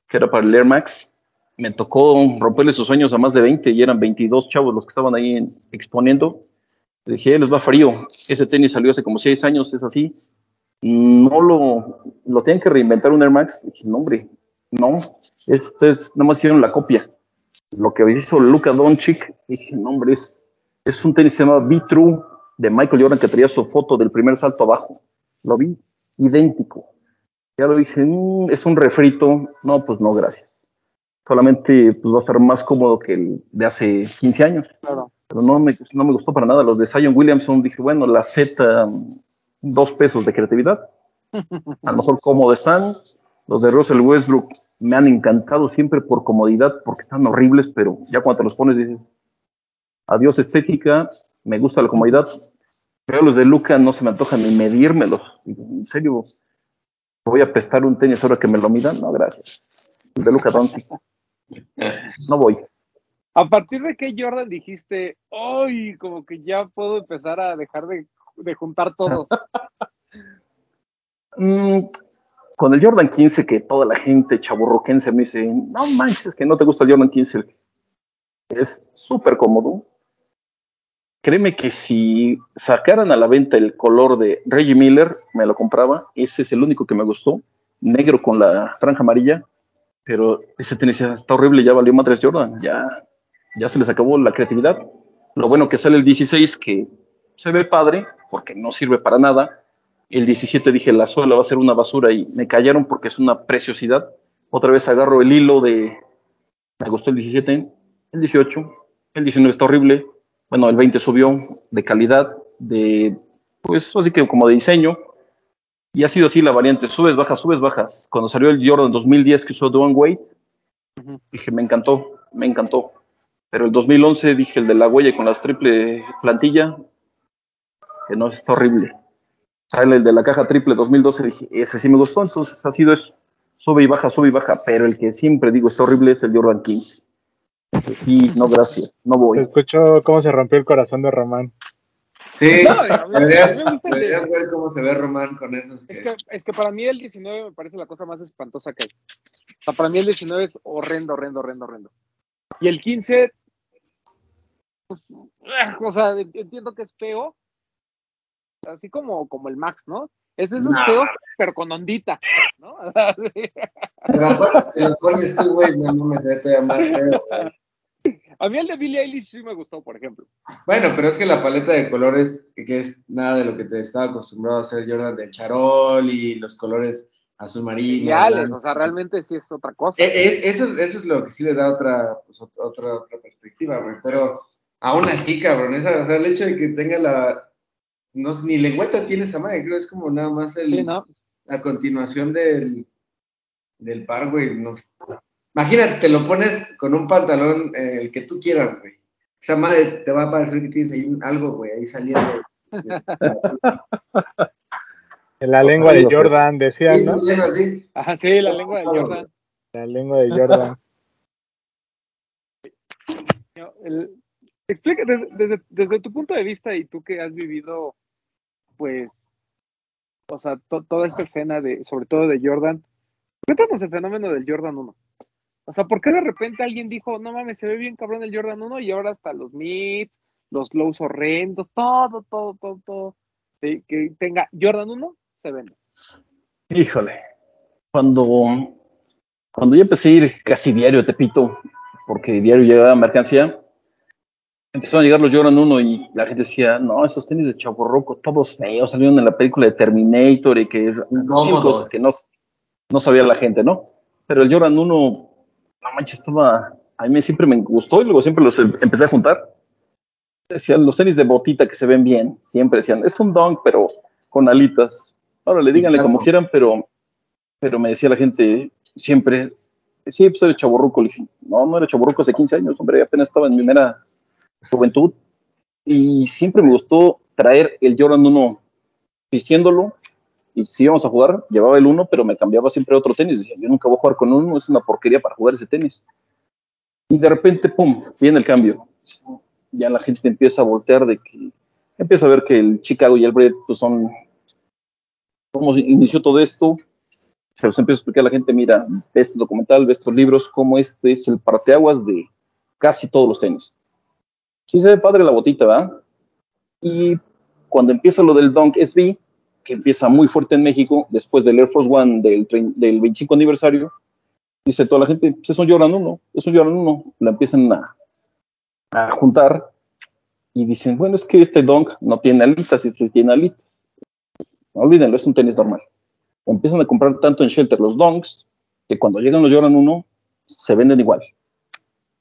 que era para el Air Max, me tocó romperle sus sueños a más de 20 y eran 22 chavos los que estaban ahí en- exponiendo. Le dije, "Eh, les va frío. Ese tenis salió hace como 6 años, es así. No lo, lo tienen que reinventar un Air Max. Dije, no, hombre, no. Este es, nada más hicieron la copia. Lo que hizo Luka Doncic, dije, no, hombre, es, es un tenis que se llama Be-True de Michael Jordan que traía su foto del primer salto abajo. Lo vi idéntico. Ya lo dije, "Mm, es un refrito. No, pues no, gracias. Solamente pues, va a estar más cómodo que el de hace 15 años. Claro. Pero no me, no me gustó para nada. Los de Zion Williamson, dije, bueno, la Z, mm, dos pesos de creatividad. A lo mejor cómodo están. Los de Russell Westbrook me han encantado siempre por comodidad, porque están horribles, pero ya cuando los pones dices, adiós estética, me gusta la comodidad. Pero los de Luca no se me antoja ni medírmelos. En serio, voy a pestar un tenis ahora que me lo midan. No, gracias. El de Luca Doncic. No voy. ¿A partir de qué Jordan dijiste, hoy como que ya puedo empezar a dejar de, juntar todo? Mm, con el Jordan 15, que toda la gente chaburroquense me dice, no manches, que no te gusta el Jordan 15. Es súper cómodo. Créeme que si sacaran a la venta el color de Reggie Miller, me lo compraba. Ese es el único que me gustó. Negro con la franja amarilla. Pero ese tenis está horrible, ya valió madres Jordan. Ya, ya se les acabó la creatividad. Lo bueno que sale el 16, que se ve padre, porque no sirve para nada. El 17 dije, la suela va a ser una basura y me callaron porque es una preciosidad. Otra vez agarro el hilo de... Me gustó el 17, el 18, el 19 está horrible. Bueno, el 20 subió de calidad, de... Pues así que como de diseño. Y ha sido así la variante, subes, bajas, subes, bajas. Cuando salió el Jordan 2010 que usó Dwayne Wade, Ujú. dije, me encantó, me encantó. Pero el 2011 dije, el de la huella con las triple plantilla, que no, está horrible. Sale el de la caja triple 2012, dije, ese sí me gustó, entonces ha sido eso. Sube y baja, sube y baja, pero el que siempre digo está horrible es el Jordan 15. Ese Sí, no, gracias, no voy. escuchó cómo se rompió el corazón de Román. Sí, No, deberías, deberías ver cómo se ve Román con esos. Es que- que, es que para mí el 19 me parece la cosa más espantosa que hay. O sea, para mí el 19 es horrendo, horrendo, horrendo, horrendo. Y el 15, pues, o sea, entiendo que es feo, así como, como el Max, ¿no? Es de esos No. feos, pero con ondita, ¿no? Pero aparte, tú, güey, no se ve todavía más feo, güey. A mí el de Billie Eilish sí me gustó, por ejemplo. Bueno, pero es que la paleta de colores, que es nada de lo que te estaba acostumbrado a hacer Jordan del charol y los colores azul marino. O sea, realmente sí es otra cosa. E- es- eso, eso es lo que sí le da otra, pues, ot- otra, otra perspectiva, güey. Pero aún así, cabrón, esa, o sea, el hecho de que tenga la. No, sé, ni lengüeta tiene esa madre, creo que es como nada más el, Sí, ¿no? la continuación del, del par, güey. No. Imagínate, te lo pones con un pantalón, eh, el que tú quieras, güey. Esa madre te va a parecer que tienes ahí un- algo, güey, ahí saliendo. En la lengua de. Jordan, decían, Sí, ¿no? sí. Ajá, sí, la lengua de Jordan. La lengua de Jordan. El- explica, desde, tu punto de vista y tú que has vivido, pues, o sea, to- toda esta escena de, sobre todo de Jordan, cuéntanos el fenómeno del Jordan 1. O sea, ¿por qué de repente alguien dijo, no mames, se ve bien cabrón el Jordan 1 y ahora hasta los mids, los lows horrendos, todo, todo, todo, todo, que tenga Jordan 1, se vende. Híjole, cuando, cuando yo empecé a ir casi diario a Tepito, porque diario llegaba mercancía, empezaron a llegar los Jordan 1 y la gente decía, no, esos tenis de chaborroco, todos feos, salieron en la película de Terminator y que es Incómodos. cosas que no, no sabía la gente, ¿no? Pero el Jordan 1, no manches, estaba, a mí siempre me gustó y luego siempre los em- empecé a juntar. Decían, los tenis de botita que se ven bien, siempre decían, es un dunk, pero con alitas. Ahora le díganle como quieran, pero, pero me decía la gente siempre, sí, pues eres chaborruco. Le dije, no, no era chaborruco hace 15 años, hombre, apenas estaba en mi mera juventud. Y siempre me gustó traer el Jordan 1 vistiéndolo. Y si íbamos a jugar, llevaba el 1, pero me cambiaba siempre otro tenis. Decía, yo nunca voy a jugar con uno, es una porquería para jugar ese tenis. Y de repente, pum, viene el cambio. Ya la gente empieza a voltear de que empieza a ver que el Chicago y el Brett pues son cómo inició todo esto. Se los empiezo a explicar a la gente, mira, ve este documental, ve estos libros, cómo este es el parteaguas de casi todos los tenis. Sí se ve padre la botita, ¿verdad? Y cuando empieza lo del Dunk SB, que empieza muy fuerte en México, después del Air Force One del, del 25 aniversario, dice toda la gente, pues es un Jordan 1, es un Jordan 1. La empiezan a, juntar y dicen, bueno, es que este Dunk no tiene alitas, este tiene alitas. Olvídenlo, es un tenis normal. Empiezan a comprar tanto en Shelter los Dunks, que cuando llegan los Jordan 1, se venden igual.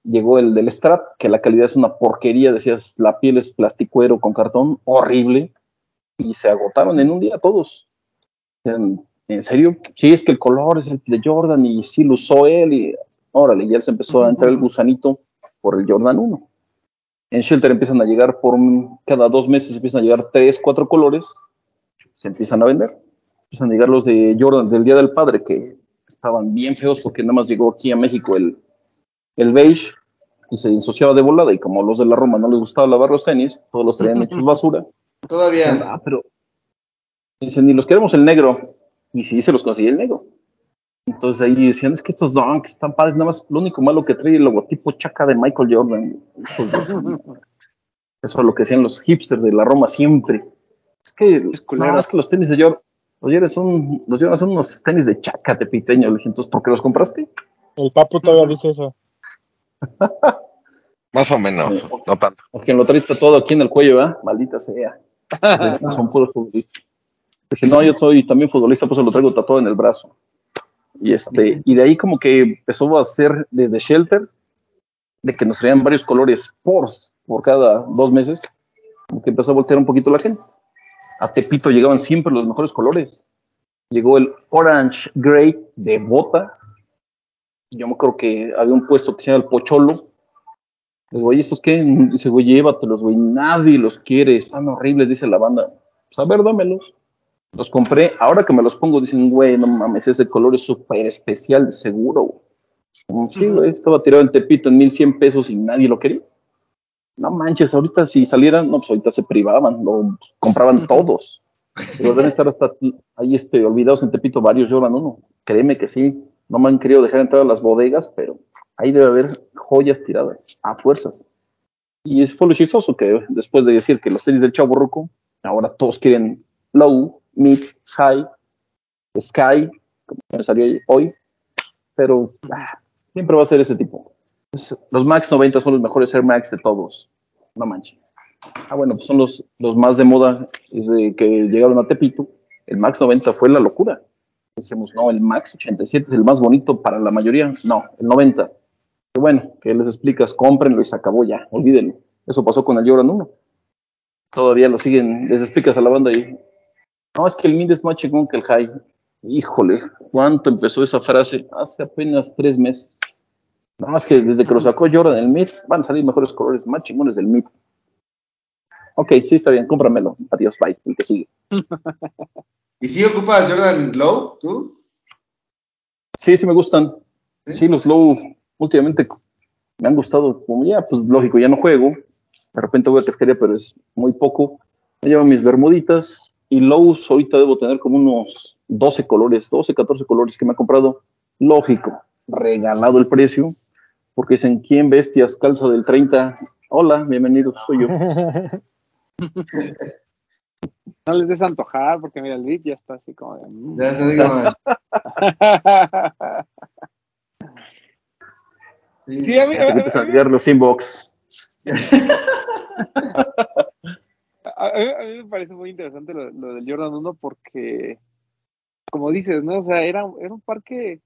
Llegó el del Strap, que la calidad es una porquería, decías, la piel es plasticuero con cartón, horrible, y se agotaron en un día todos. En, en serio, sí, es que el color es el de Jordan, y sí lo usó él, y órale, ya se empezó a entrar el gusanito por el Jordan 1. En Shelter empiezan a llegar por cada dos meses empiezan a llegar tres, cuatro colores, se empiezan a vender. Empiezan a llegar los de Jordan del Día del Padre, que estaban bien feos porque nada más llegó aquí a México el, el beige y se ensuciaba de volada. Y como los de la Roma no les gustaba lavar los tenis, todos los traían hechos basura. Todavía. Ah, pero dicen, ni los queremos el negro. Y sí, se los conseguí el negro. Entonces ahí decían, es que estos donks están padres, nada más lo único malo que trae el logotipo chaca de Michael Jordan. Su- Eso es lo que decían los hipsters de la Roma siempre. Es que, culero. no, es que los tenis de Jordan, los Jordan son, los Jordan son unos tenis de chaca de piteño. Le dije, entonces, ¿por qué los compraste? El papu todavía dice eso. Más o menos, no tanto. Porque lo trae todo aquí en el cuello, ¿verdad? Maldita sea. Son puros futbolistas. Dije, no, yo soy también futbolista, pues lo traigo tatuado en el brazo. Y este, y de ahí como que empezó a hacer desde Shelter, de que nos traían varios colores por, por cada dos meses, como que empezó a voltear un poquito la gente. A Tepito llegaban siempre los mejores colores. Llegó el Orange Grey de bota. Yo me acuerdo que había un puesto que se llama el Pocholo, Digo, oye, ¿estos qué? Dice, güey, llévatelos, güey, nadie los quiere, están horribles, dice la banda. Pues a ver, dámelos. Los compré, ahora que me los pongo, dicen, güey, no mames, ese color es súper especial, de seguro, güey. Como, Sí, güey, estaba tirado en Tepito en 1100 pesos y nadie lo quería. No manches, ahorita si salieran, no, pues ahorita se privaban, lo compraban todos. Pero deben estar hasta ahí este, olvidados en Tepito varios Jordan uno. Créeme que sí, no me han querido dejar entrar a las bodegas, pero ahí debe haber joyas tiradas a fuerzas. Y es fue chistoso que después de decir que los tenis del Chavo Ruco, ahora todos quieren low, mid, high, sky, como me salió hoy, pero ah, siempre va a ser ese tipo. Los Max 90 son los mejores Air Max de todos, no manches. Ah, bueno, pues son los, los más de moda desde que llegaron a Tepito. El Max 90 fue la locura. Decíamos, no, el Max 87 es el más bonito para la mayoría. No, el 90. Pero bueno, que les explicas, cómprenlo y se acabó ya, olvídenlo. Eso pasó con el Jordan 1. Todavía lo siguen, les explicas a la banda y, no, es que el mid es más chingón que el high. Híjole, ¿cuánto empezó esa frase? Hace apenas tres meses. Nada más que desde que lo sacó Jordan el mid, van a salir mejores colores, más chingones del mid. Ok, sí, está bien, cómpramelo. Adiós, bye, el que sigue. ¿Y si ocupas Jordan Low, tú? Sí, sí me gustan. ¿Sí? Sí, los low últimamente me han gustado. Como ya, pues lógico, ya no juego. De repente voy a pesquería, pero es muy poco. Me llevo mis bermuditas y lows ahorita debo tener como unos 12 colores, 12, 14 colores que me ha comprado. Lógico, regalado el precio, porque dicen, ¿quién bestias calza del 30? Hola, bienvenido, soy yo. No les des antojar, porque mira, el beat ya está así como de. mm. Ya se digo. Sí. sí, a mí, a, Que a- mí- los inbox. a- mí- a mí me parece muy interesante lo, lo del Jordan 1 porque, como dices, ¿no? O sea, era, era un par que.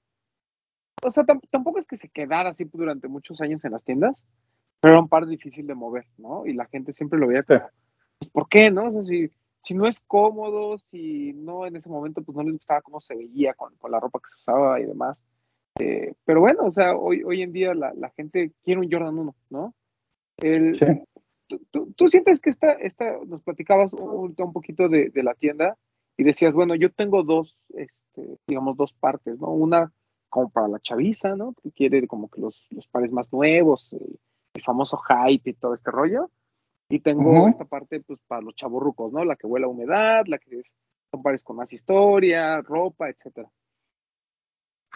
O sea, tam- tampoco es que se quedara así durante muchos años en las tiendas, pero era un par difícil de mover, ¿no? Y la gente siempre lo veía como, pues, ¿por qué, no? O sea, si, si no es cómodo, si no en ese momento, pues no les gustaba cómo se veía con, con la ropa que se usaba y demás. Eh, pero bueno, o sea, hoy, hoy en día la, la gente quiere un Jordan 1, ¿no? El, Sí. ¿tú, tú, tú sientes que esta, esta, nos platicabas un, un poquito de, de la tienda y decías, bueno, yo tengo dos, este, digamos, dos partes, ¿no? Una como para la chaviza, ¿no? Que quiere como que los, los pares más nuevos, el, el famoso hype y todo este rollo. Y tengo esta parte, pues, para los chavorrucos, ¿no? La que huele a humedad, la que es, son pares con más historia, ropa, etcétera.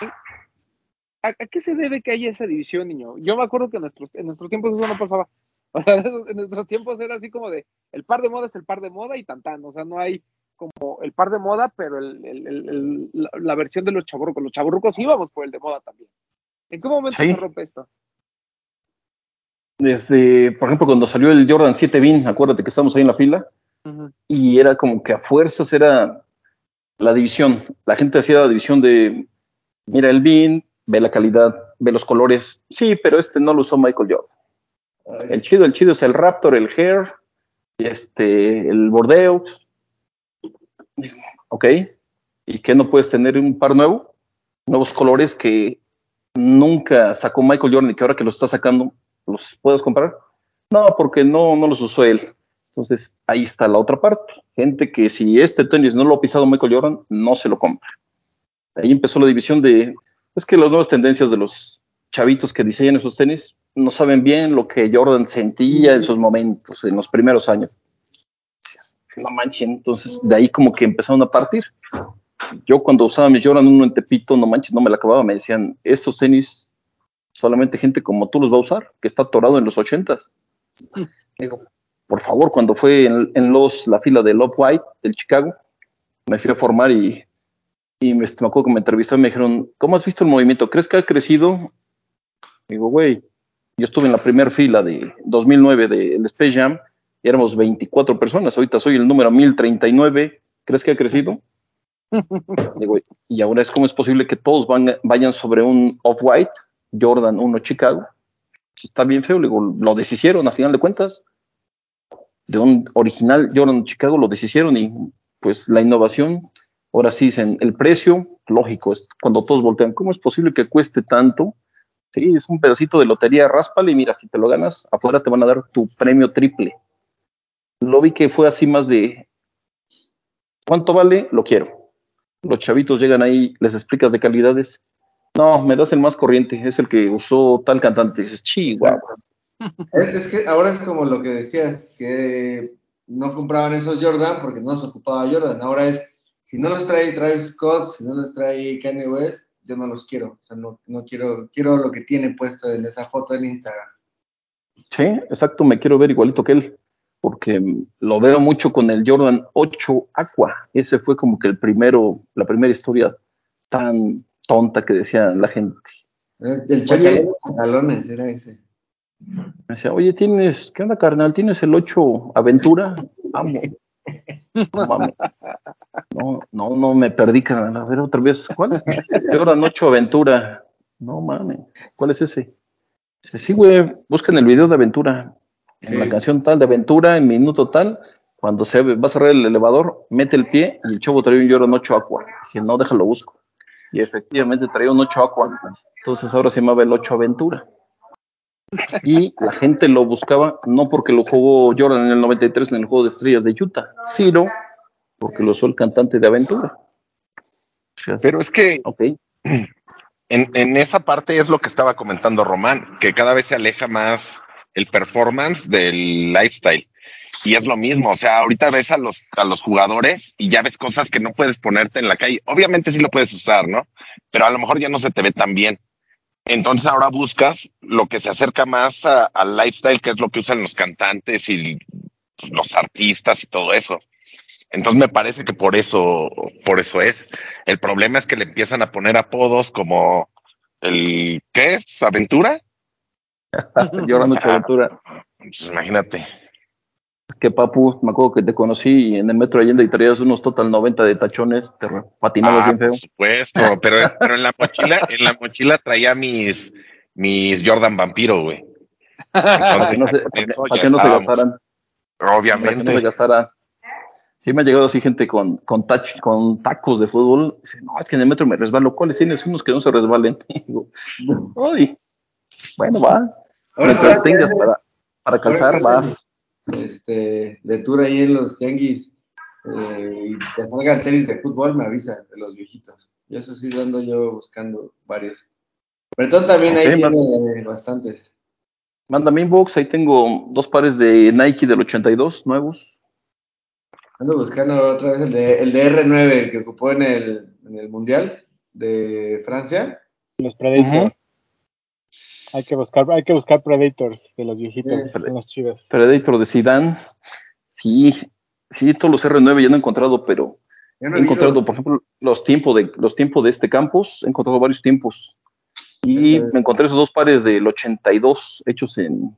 ¿A, a qué se debe que haya esa división, niño? Yo me acuerdo que en nuestros, en nuestros tiempos eso no pasaba. O sea, en nuestros tiempos era así como de el par de moda es el par de moda y tantán. O sea, no hay como el par de moda, pero el, el- el- el- la, la versión de los chaburrucos. Los chaburrucos íbamos por el de moda también. ¿En qué momento Sí. se rompe esto? Desde, por ejemplo, cuando salió el Jordan 7 Bean, acuérdate que estábamos ahí en la fila, y era como que a fuerzas era la división. La gente hacía la división de, mira el Bean, ve la calidad, ve los colores. Sí, pero este no lo usó Michael Jordan. El chido, el chido es el Raptor, el Hair, este, el Bordeaux. Ok. ¿Y qué no puedes tener un par nuevo? Nuevos colores que nunca sacó Michael Jordan y que ahora que los está sacando, ¿los puedes comprar? No, porque no, no los usó él. Entonces, ahí está la otra parte. Gente que si este tenis no lo ha pisado Michael Jordan, no se lo compra. Ahí empezó la división de, es que las nuevas tendencias de los chavitos que diseñan esos tenis no saben bien lo que Jordan sentía en sus momentos, en los primeros años. No manchen, entonces de ahí como que empezaron a partir. Yo cuando usaba mi Jordan 1 en Tepito, no manches, no me la acababa, me decían, estos tenis solamente gente como tú los va a usar, que está atorado en los ochentas. Digo, por favor, cuando fue en, en los, la fila de Love White del Chicago, me fui a formar y, y me, me acuerdo que me entrevistaron y me dijeron, ¿cómo has visto el movimiento? ¿Crees que ha crecido? Digo, güey, yo estuve en la primera fila de 2009 del Space Jam y éramos 24 personas, ahorita soy el número 1039, ¿crees que ha crecido? Digo, y ahora es cómo es posible que todos van, vayan sobre un Off-White, Jordan 1 Chicago. Está bien feo, digo, lo deshicieron a final de cuentas. De un original Jordan Chicago lo deshicieron y pues la innovación, ahora sí dicen, el precio, lógico, es cuando todos voltean, ¿cómo es posible que cueste tanto? Sí, es un pedacito de lotería, ráspale y mira, si te lo ganas, afuera te van a dar tu premio triple. Lo vi que fue así más de, ¿cuánto vale? Lo quiero. Los chavitos llegan ahí, les explicas de calidades. No, me das el más corriente, es el que usó tal cantante. dices, chihuahua. Es, es que ahora es como lo que decías, que no compraban esos Jordan porque no se ocupaba Jordan. Ahora es, si no los trae Travis Scott, si no los trae Kanye West, yo no los quiero. O sea, no, no quiero, quiero lo que tiene puesto en esa foto en Instagram. Sí, exacto, me quiero ver igualito que él, porque lo veo mucho con el Jordan 8 Aqua. Ese fue como que el primero, la primera historia tan tonta que decía la gente. El, el chacalón de pantalones era ese. Me decía, oye, tienes, ¿qué onda, carnal? ¿Tienes el 8 Aventura? Amo. No. No, no, no me perdí, carnal. A ver, otra vez, ¿cuál? Jordan 8 Aventura. No mames, ¿cuál es ese? Dice, Sí, güey, busca en el video de Aventura. En Sí. la canción tal de Aventura, en minuto tal, cuando se va a cerrar el elevador, mete el pie y el chavo trae un Jordan 8 Aqua. Dije, no, déjalo busco. Y efectivamente traía un 8 Aqua. Entonces ahora se llamaba el 8 Aventura. Y la gente lo buscaba no porque lo jugó Jordan en el 93 en el juego de estrellas de Utah, sino porque lo usó el cantante de Aventura. Pero es que ok, en, en esa parte es lo que estaba comentando Román, que cada vez se aleja más el performance del lifestyle. Y es lo mismo, o sea, ahorita ves a los, a los jugadores y ya ves cosas que no puedes ponerte en la calle. Obviamente sí lo puedes usar, ¿no? Pero a lo mejor ya no se te ve tan bien. Entonces ahora buscas lo que se acerca más a- al lifestyle, que es lo que usan los cantantes y pues, los artistas y todo eso. Entonces me parece que por eso, por eso es. El problema es que le empiezan a poner apodos como el ¿qué es? ¿Aventura? 8 Aventura. Pues imagínate. Que papu, me acuerdo que te conocí y en el metro Allende y traías unos total 90 de tachones, te patinabas Ah, bien feo. por supuesto, pero, pero en la mochila, en la mochila traía mis, mis Jordan Vampiro, güey. Para que no se, para que- eso para ya que no se gastaran. Para que no se Obviamente. gastara. Sí me ha llegado así gente con, con, tach- con tacos de fútbol. Dice, no, es que en el metro me resbalo. ¿Cuáles tienes? Unos que no se resbalen. Y digo, "Ay, bueno, va. Ahora Mientras tengas para, para calzar, vas. Este, de tour ahí en los tianguis eh, y te salgan tenis de fútbol, me avisa de los viejitos. Y eso sí, ando yo buscando varios. Pero tú también ahí tiene bastantes. Mándame inbox, ahí tengo dos pares de Nike del 82 nuevos. Ando buscando otra vez el de, el de R9, el que ocupó en el, en el Mundial. de Francia. Los Predators. Hay que buscar, hay que buscar Predators de los viejitos, Sí. son los chidos. Predator de Zidane. Sí, sí, todos los R9 ya no he encontrado, pero no he encontrado, visto- por ejemplo, los tiempos de los tiempos de este campus, he encontrado varios tiempos. Y Este- me encontré esos dos pares del 82 hechos en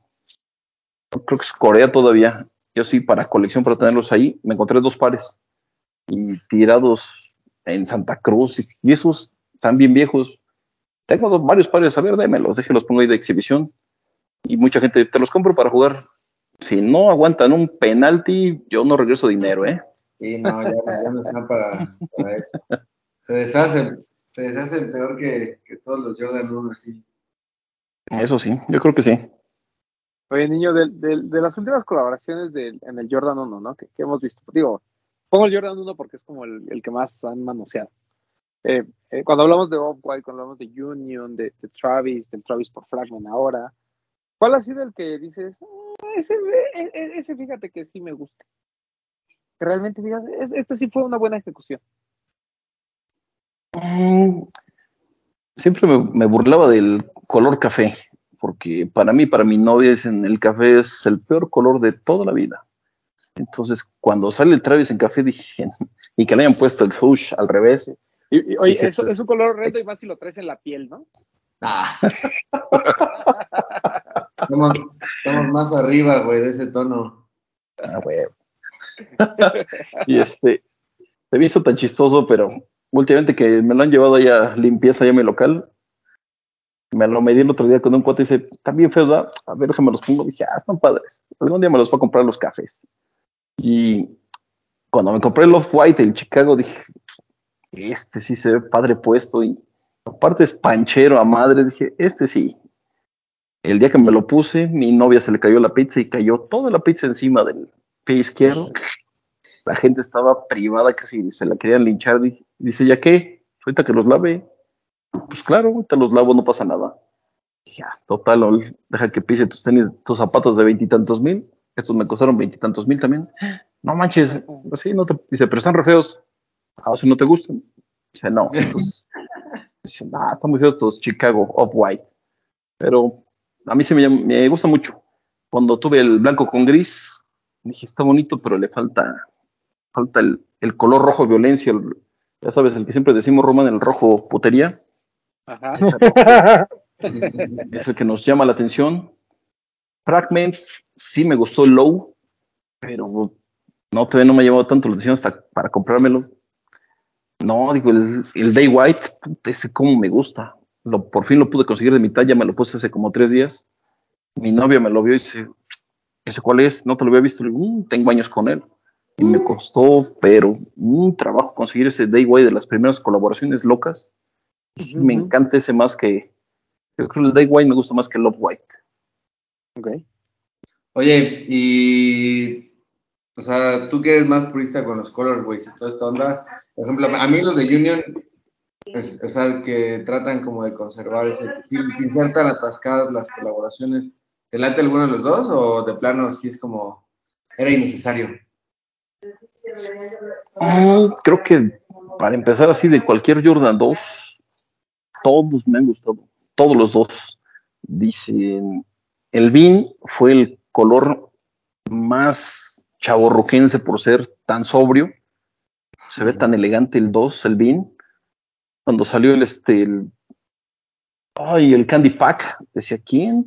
creo que es Corea todavía. Yo sí para colección para tenerlos ahí, me encontré dos pares y tirados en Santa Cruz y, y esos están bien viejos. Tengo dos- varios pares, a ver, démelos, déjenlos pongo ahí de exhibición. Y mucha gente te los compro para jugar. Si no aguantan un penalti, yo no regreso dinero, ¿eh? Sí, no, ya, no- ya no están para, para eso. Se deshacen, se deshacen peor que, que todos los Jordan 1, así. Eso sí, yo creo que sí. Oye, niño, de, de- de las últimas colaboraciones del- en el Jordan 1, ¿no? Que, que hemos visto. Digo, pongo el Jordan 1 porque es como el, el que más han manoseado. Eh, eh, cuando hablamos de Off-White, cuando hablamos de Union, de, Travis, del Travis por Fragment ahora, ¿cuál ha sido el que dices, "Ah, ese, e- e- ese fíjate que sí me gusta? Que realmente digas, "Es- este sí fue una buena ejecución. Siempre me, burlaba del color café, porque para mí, para mi novia, dicen el café es el peor color de toda la vida. Entonces, cuando sale el Travis en café, dije, y que le hayan puesto el swoosh al revés, Y, y, oye, eso, es un color horrendo y más si lo traes en la piel, ¿no? Ah. estamos, estamos más arriba, güey, de ese tono. ah, huevo. y este, se me hizo tan chistoso, pero últimamente que me lo han llevado ahí a limpieza allá en mi local, me lo medí el otro día con un cuate y dice, están bien feos, ¿verdad? A ver, déjame los pongo. dije, ah, están padres. Algún día me los voy a comprar los cafés. Y cuando me compré el Off-White, el Chicago, dije, este sí se ve padre puesto y aparte es panchero a madre. Dije, este sí. El día que me lo puse, mi novia se le cayó la pizza y cayó toda la pizza encima del pie izquierdo. La gente estaba privada, casi se la querían linchar. Dice, ¿ya qué? Ahorita que los lave. Pues claro, ahorita los lavo, no pasa nada. Dije, "Ah, total, ol- deja que pise tus tenis, tus zapatos de veintitantos mil. Estos me costaron veintitantos mil también. No manches, sí, no te, dice, pero están re feos. Ah, si no te gustan. Dice, no, estos, dice, no, están muy feos estos Chicago Off-White. Pero a mí se me, llama- me gusta mucho. Cuando tuve el blanco con gris, dije, está bonito, pero le falta, falta el, el color rojo violencia. el- ya sabes, el que siempre decimos, Roman, el rojo putería. Ajá. Rojo es el que nos llama la atención. Fragments, sí me gustó el low, pero no, todavía no me ha llamado tanto la atención hasta para comprármelo. No, digo, el, el Day White, ese cómo me gusta. Lo, por fin lo pude conseguir de mi talla, me lo puse hace como tres días. Mi novia me lo vio y dice, ¿ese cuál es? No te lo había visto. Le digo, "Mm, tengo años con él. Y me costó, pero un trabajo conseguir ese Day White de las primeras colaboraciones locas. Y sí, me encanta ese más que, yo creo que el Day White me gusta más que el Love White. Ok. Oye, y. O sea, tú que eres más purista con los colorways y toda esta onda. Por ejemplo, a mí los de Union, es- o sea, que tratan como de conservar ese. Sin, sin ser tan atascadas las colaboraciones. ¿Te late alguno de los dos o de plano sí es como. Era innecesario? Mm, creo que para empezar así de cualquier Jordan 2, todos me han gustado, todos los dos. Dicen, el Bean fue el color más chaborroquense por ser tan sobrio. Se ve tan elegante el 2, el Bean. Cuando salió el este, el, ay, el Candy Pack, decía, ¿quién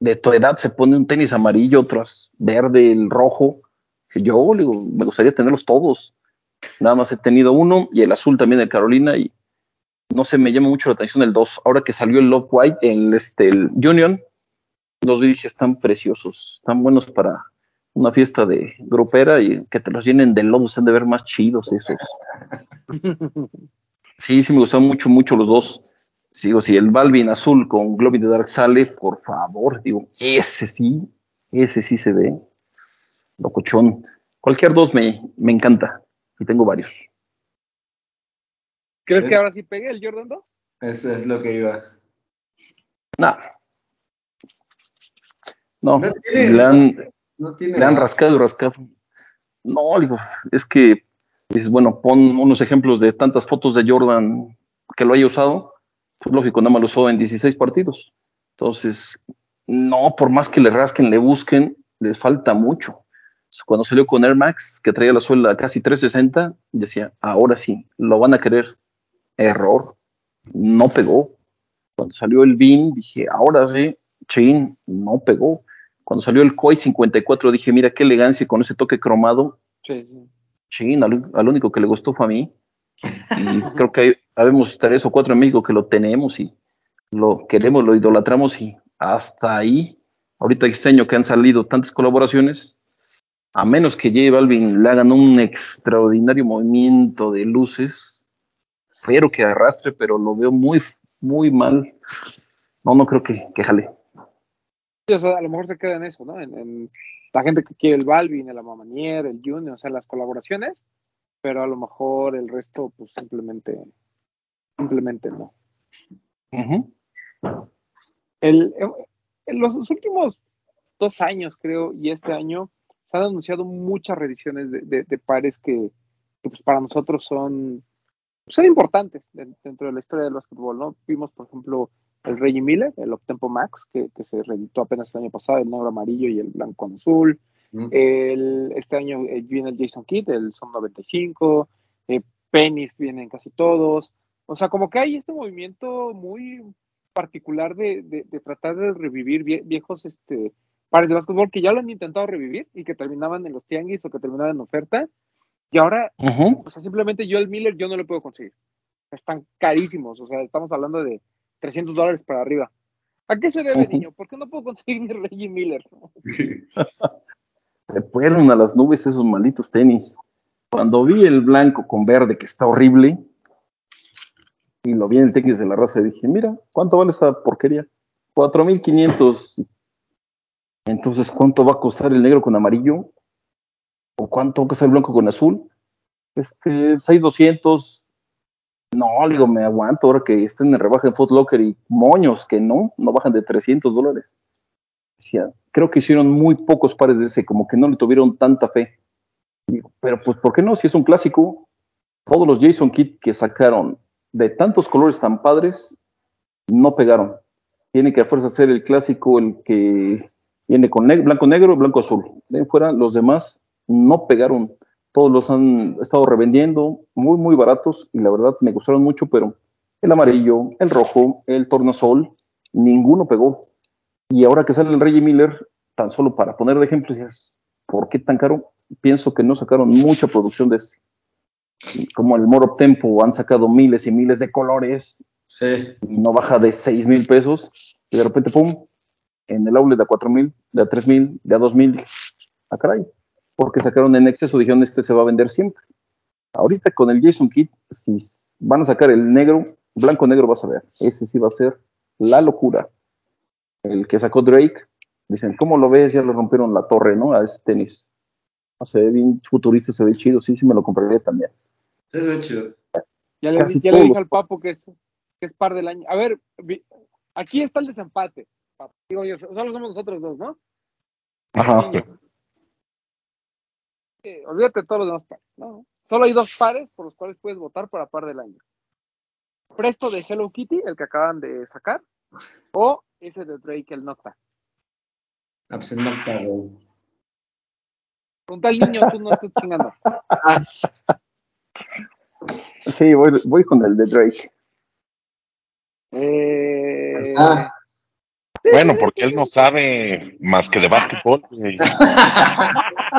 de tu edad se pone un tenis amarillo, otros verde, el rojo? Yo me gustaría tenerlos todos. Nada más he tenido uno y el azul también de Carolina y no sé, me llama mucho la atención el 2. Ahora que salió el Love White, el, este, el Union, los vi están preciosos, están buenos para una fiesta de grupera y que te los llenen de lodo, se han de ver más chidos esos. Sí, sí me gustaron mucho, mucho los dos. Sigo, si el Balvin azul con Globin de Dark sale, por favor, digo, ese sí, ese sí se ve. Locochón. Cualquier dos me, me encanta. Y tengo varios. ¿Crees Es- que ahora sí pegue el Jordan 2? Eso es lo que ibas. No. No, No tiene- le han, No tiene. le han rascado y rascado. No, digo, es que dices, bueno, pon unos ejemplos de tantas fotos de Jordan que lo haya usado, pues lógico, nada más lo usó en 16 partidos. Entonces, no, por más que le rasquen, le busquen, les falta mucho. Cuando salió con Air Max, que traía la suela casi 360, decía, ahora sí, lo van a querer. Error, no pegó. Cuando salió el BIN, dije, ahora sí, chin, no pegó. Cuando salió el Koi 54, dije, mira qué elegancia con ese toque cromado. Sí, sí. Chin, al, al único que le gustó fue a mí. Y creo que hay, habemos tres o cuatro en México que lo tenemos y lo queremos, lo idolatramos y hasta ahí, ahorita este año que han salido tantas colaboraciones, a menos que J Balvin le hagan un extraordinario movimiento de luces, espero que arrastre, pero lo veo muy, muy mal. No, no creo que, que jale. O sea, a lo mejor se queda en eso, ¿no? En, en la gente que quiere el Balvin, el Amamanier, el Junior, o sea, las colaboraciones, pero a lo mejor el resto, pues simplemente, simplemente no. Ujú. El, en los últimos dos años, creo, y este año, se han anunciado muchas reediciones de, de- de pares que, que, pues, para nosotros son, son importantes de- dentro de la historia del básquetbol, ¿no? Vimos, por ejemplo, el Reggie Miller, el Optempo Max, que, que se reeditó apenas el año pasado, el negro amarillo y el blanco azul. Mm. El, este año eh, viene el Jason Kidd, el Son 95, eh, Pennies vienen casi todos. O sea, como que hay este movimiento muy particular de, de- de tratar de revivir vie- viejos este, pares de básquetbol que ya lo han intentado revivir y que terminaban en los tianguis o que terminaban en oferta. Y ahora, o sea, simplemente yo el Miller yo no lo puedo conseguir. Están carísimos, o sea, estamos hablando de 300 dólares para arriba. ¿A qué se debe, niño? ¿Por qué no puedo conseguir mi Reggie Miller? Se fueron a las nubes esos malditos tenis. Cuando vi el blanco con verde que está horrible y lo vi en el tenis de la raza, dije, mira, ¿cuánto vale esa porquería? 4500. Entonces, ¿cuánto va a costar el negro con amarillo? ¿O cuánto va a costar el blanco con azul? Este, 6200. No, le digo, me aguanto ahora que estén en rebaja en Foot Locker y moños que no, no bajan de 300 dólares. Decía, creo que hicieron muy pocos pares de ese, como que no le tuvieron tanta fe. Digo, pero pues, ¿por qué no? Si es un clásico, todos los Jason Kidd que sacaron de tantos colores tan padres, no pegaron. Tiene que a fuerza ser el clásico, el que viene con blanco negro, blanco azul. De ahí fuera, los demás no pegaron. Todos los han estado revendiendo, muy, muy baratos, y la verdad me gustaron mucho, pero el amarillo, el rojo, el tornasol, ninguno pegó. Y ahora que sale el Reggie Miller, tan solo para poner de ejemplo, ¿por qué tan caro? Pienso que no sacaron mucha producción de ese. Como el Moro Tempo han sacado miles y miles de colores Sí. y no baja de 6 mil pesos, y de repente, pum, en el outlet de a 4 mil, de a 3 mil, de a 2 mil, ah, caray, porque sacaron en exceso, dijeron, este se va a vender siempre. Ahorita con el Jason Kidd, si van a sacar el negro, blanco-negro vas a ver, ese sí va a ser la locura. El que sacó Drake, dicen, ¿cómo lo ves? Ya le rompieron la torre, ¿no? A ese tenis. Ah, Se ve bien futurista, se ve chido, sí, sí me lo compraría también. Se ve chido. Ya le, Casi ya le dije al Papo que es, que es par del año. A ver, vi- aquí está el desempate. Papo. Digo, yo, solo somos nosotros dos, ¿no? Ajá. Eh, olvídate de todos los demás pares, ¿no? Solo hay dos pares por los cuales puedes votar para par del año. Presto de Hello Kitty, el que acaban de sacar, o ese de Drake, el Nocta. Ah, pues el Nocta, güey. Pregunta al niño, tú no estás chingando. Sí, voy, voy con el de Drake. Eh, Ah. Bueno, porque él no sabe más que de básquetbol.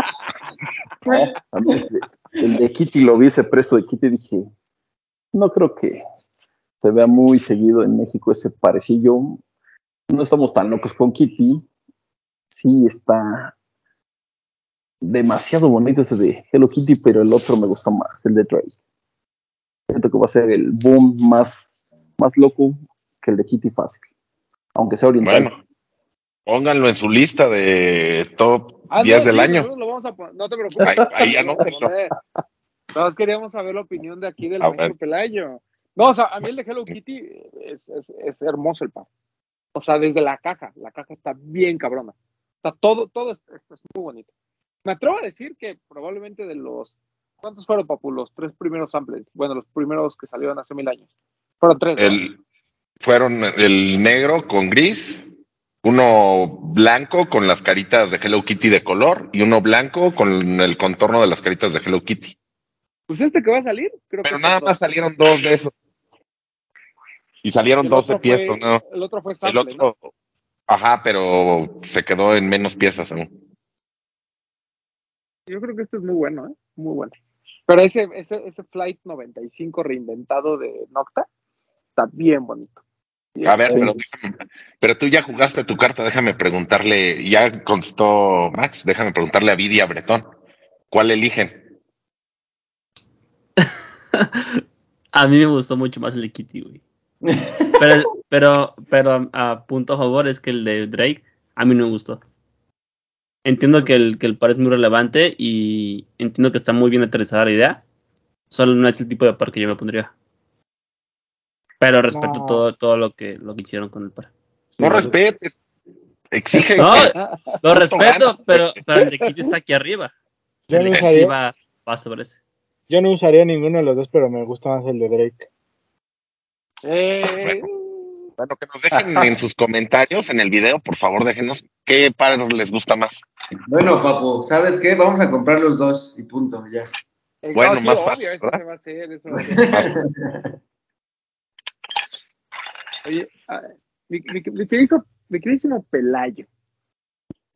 ese- el de Kitty lo vi, ese presto de Kitty, dije, no creo que se vea muy seguido en México ese parecillo. No estamos tan locos con Kitty. Sí, está demasiado bonito ese de Hello Kitty, pero el otro me gustó más, el de Drake. Siento que va a ser el boom más, más loco que el de Kitty fácil. Aunque sea oriental. Bueno, pónganlo en su lista de top Ah, 10 no, del sí, año. lo vamos a poner, no te preocupes. Ahí- ahí anótenlo. Hombre, Todos queríamos saber la opinión de aquí del maestro. Pelayo. No, o sea, a mí el de Hello Kitty es, es- es hermoso el par. O sea, desde la caja, la caja está bien cabrona. O sea, todo, todo es, muy bonito. Me atrevo a decir que probablemente de los, ¿cuántos fueron, Papu? Los tres primeros samples, bueno, los primeros que salieron hace mil años. Fueron tres. ¿no? El, fueron el negro con gris, uno blanco con las caritas de Hello Kitty de color y uno blanco con el contorno de las caritas de Hello Kitty. Pues este que va a salir, creo Pero que nada más salieron dos de esos. Y salieron El 12 otro piezas, fue- ¿no? El otro fue El sample, otro, ajá, pero se quedó en menos piezas aún. Yo creo que este es muy bueno, ¿eh? Muy bueno. Pero ese, ese, ese Flight 95 reinventado de Nocta está bien bonito. A ver, Sí. pero, déjame- pero tú ya jugaste tu carta, déjame preguntarle, ya contestó Max, déjame preguntarle a Vidi y a Bretón, ¿cuál eligen? A mí me gustó mucho más el de Kitty, güey. Pero, pero, pero a punto a favor es que el de Drake a mí no me gustó. Entiendo que el, que el par es muy relevante y entiendo que está muy bien aterrizada la idea. Solo no es el tipo de par que yo me pondría. Pero respeto No. todo, todo lo que, lo que hicieron con el par. No respetes, exige. No, que- lo respeto, pero, pero el de Kitty está aquí arriba. Yo El no de Kitty usaría, va, va sobre ese. yo no usaría ninguno de los dos, pero me gusta más el de Drake. Eh, Bueno, que nos dejen en sus comentarios en el video, por favor, déjenos qué par les gusta más. Bueno, papu, ¿sabes qué? Vamos a comprar los dos y punto, ya. Bueno, no, sí, más fácil, eso ¿verdad? se va a hacer, eso va a ser. Oye, mi, queridísimo, Pelayo.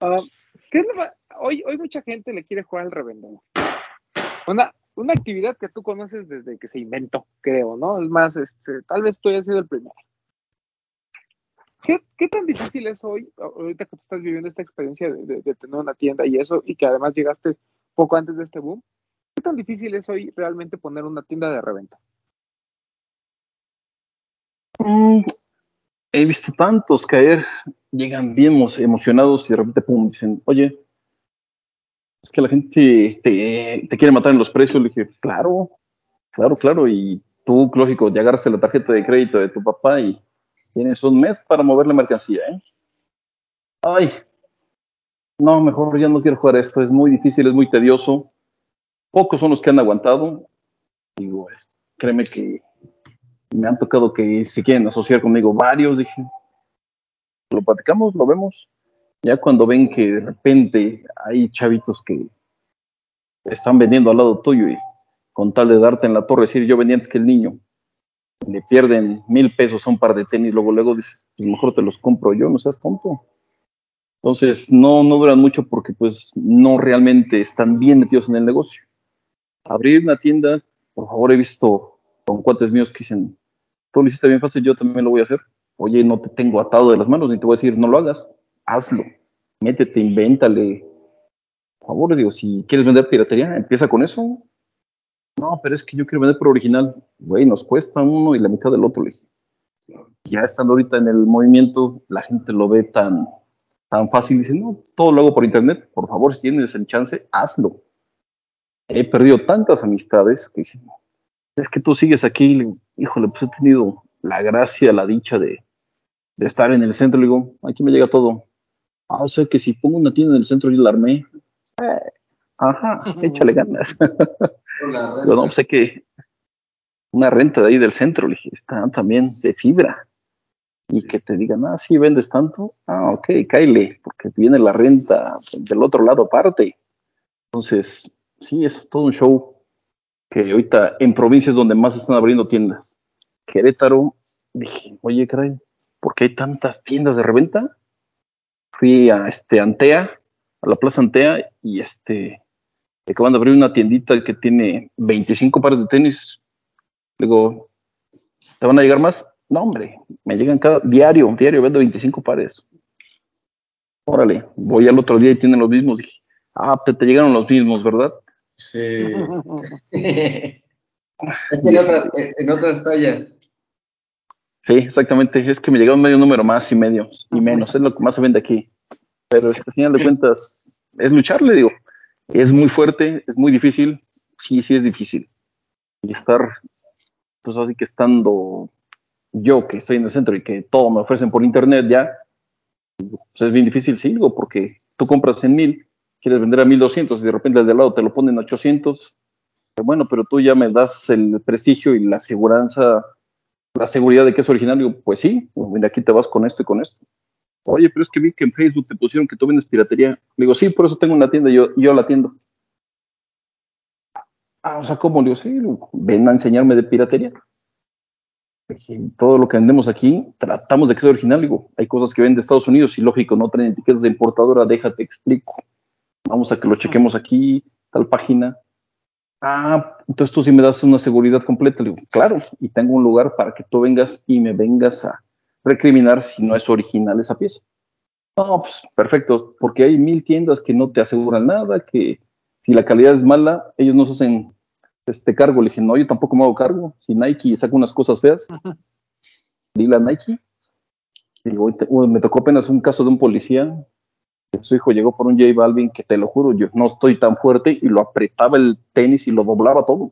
ah, ¿qué le va- hoy, hoy mucha gente le quiere jugar al revendedor. Una, una actividad que tú conoces desde que se inventó, creo, ¿no? Es más, este, tal vez tú hayas sido el primero. ¿Qué, qué tan difícil es hoy, ahorita que tú estás viviendo esta experiencia de, de- de tener una tienda y eso, y que además llegaste poco antes de este boom? ¿Qué tan difícil es hoy realmente poner una tienda de reventa? Mm, he visto tantos caer, llegan bien emo- emocionados y de repente, pum, dicen, oye, es que la gente te, quiere matar en los precios. Le dije, claro, claro, claro. Y tú, lógico, ya agarraste la tarjeta de crédito de tu papá y tienes un mes para mover la mercancía, ¿eh? Ay, no, mejor ya no quiero jugar esto, es muy difícil, es muy tedioso. Pocos son los que han aguantado. Digo, créeme que me han tocado que se quieren asociar conmigo varios, dije, lo platicamos, lo vemos. Ya cuando ven que de repente hay chavitos que están vendiendo al lado tuyo y con tal de darte en la torre, decir yo vendía antes que el niño, le pierden mil pesos a un par de tenis, luego luego dices, pues mejor te los compro yo, no seas tonto. Entonces no, no duran mucho porque pues no realmente están bien metidos en el negocio. Abrir una tienda, por favor, he visto con cuates míos que dicen, tú lo hiciste bien fácil, yo también lo voy a hacer. Oye, no te tengo atado de las manos, ni te voy a decir, no lo hagas, hazlo, métete, invéntale. Por favor, digo, si quieres vender piratería, empieza con eso. No, pero es que yo quiero vender por original. Güey, nos cuesta uno y la mitad del otro, le dije. Ya estando ahorita en el movimiento, la gente lo ve tan, tan fácil. Dice, no, todo lo hago por internet. Por favor, si tienes el chance, hazlo. He perdido tantas amistades que dicen, es que tú sigues aquí, le híjole, pues he tenido la gracia, la dicha de, de estar en el centro, le digo, aquí me llega todo. Ah, o sea que si pongo una tienda en el centro yo la armé. Eh, ajá, échale ganas. Digo, no, pues hay que una renta de ahí del centro, le dije, está también de fibra. Y que te digan, ah, sí, vendes tanto. Ah, ok, cáile, porque viene la renta del otro lado aparte. Entonces, sí, es todo un show que ahorita en provincias donde más están abriendo tiendas. Querétaro, dije, oye, caray, ¿por qué hay tantas tiendas de reventa? Fui a este Antea, a la Plaza Antea, y este acaban de abrir una tiendita que tiene 25 pares de tenis. Digo, ¿te van a llegar más? No, hombre, me llegan cada diario, diario vendo 25 pares. Órale, voy al otro día y tienen los mismos. Dije, ah, te, te llegaron los mismos, ¿verdad? Sí. es que en, otra- en otras tallas. Sí, exactamente. Es que me llegaron medio número más y medio y menos. Es lo que más se vende aquí. Pero este final de cuentas es lucharle, digo. Es muy fuerte, es muy difícil. Sí, sí es difícil. Y estar, pues así que estando yo que estoy en el centro y que todo me ofrecen por internet ya, pues es bien difícil, sí, digo, porque tú compras en mil, quieres vender a mil doscientos y de repente al de al lado te lo ponen a ochocientos. Bueno, pero tú ya me das el prestigio y la aseguranza la seguridad de que es original. Digo, pues sí, mira, aquí te vas con esto y con esto. Oye, pero es que vi que en Facebook te pusieron que tú vendes piratería. Digo, sí, por eso tengo una tienda, yo, yo la atiendo. Ah, o sea, ¿cómo? Digo, sí, ven a enseñarme de piratería. Todo lo que vendemos aquí, tratamos de que sea original. Digo, hay cosas que venden de Estados Unidos y lógico, no traen etiquetas de importadora, déjate explico. Vamos a que lo chequemos aquí, tal página. Ah, entonces tú sí me das una seguridad completa. Le digo, claro, y tengo un lugar para que tú vengas y me vengas a recriminar si no es original esa pieza. No, pues perfecto, porque hay mil tiendas que no te aseguran nada, que si la calidad es mala, ellos no se hacen este cargo. Le dije, no, yo tampoco me hago cargo. Si Nike saca unas cosas feas, dile a Nike. Digo, me tocó apenas un caso de un policía. Su hijo llegó por un J Balvin que te lo juro, yo no estoy tan fuerte y lo apretaba el tenis y lo doblaba todo.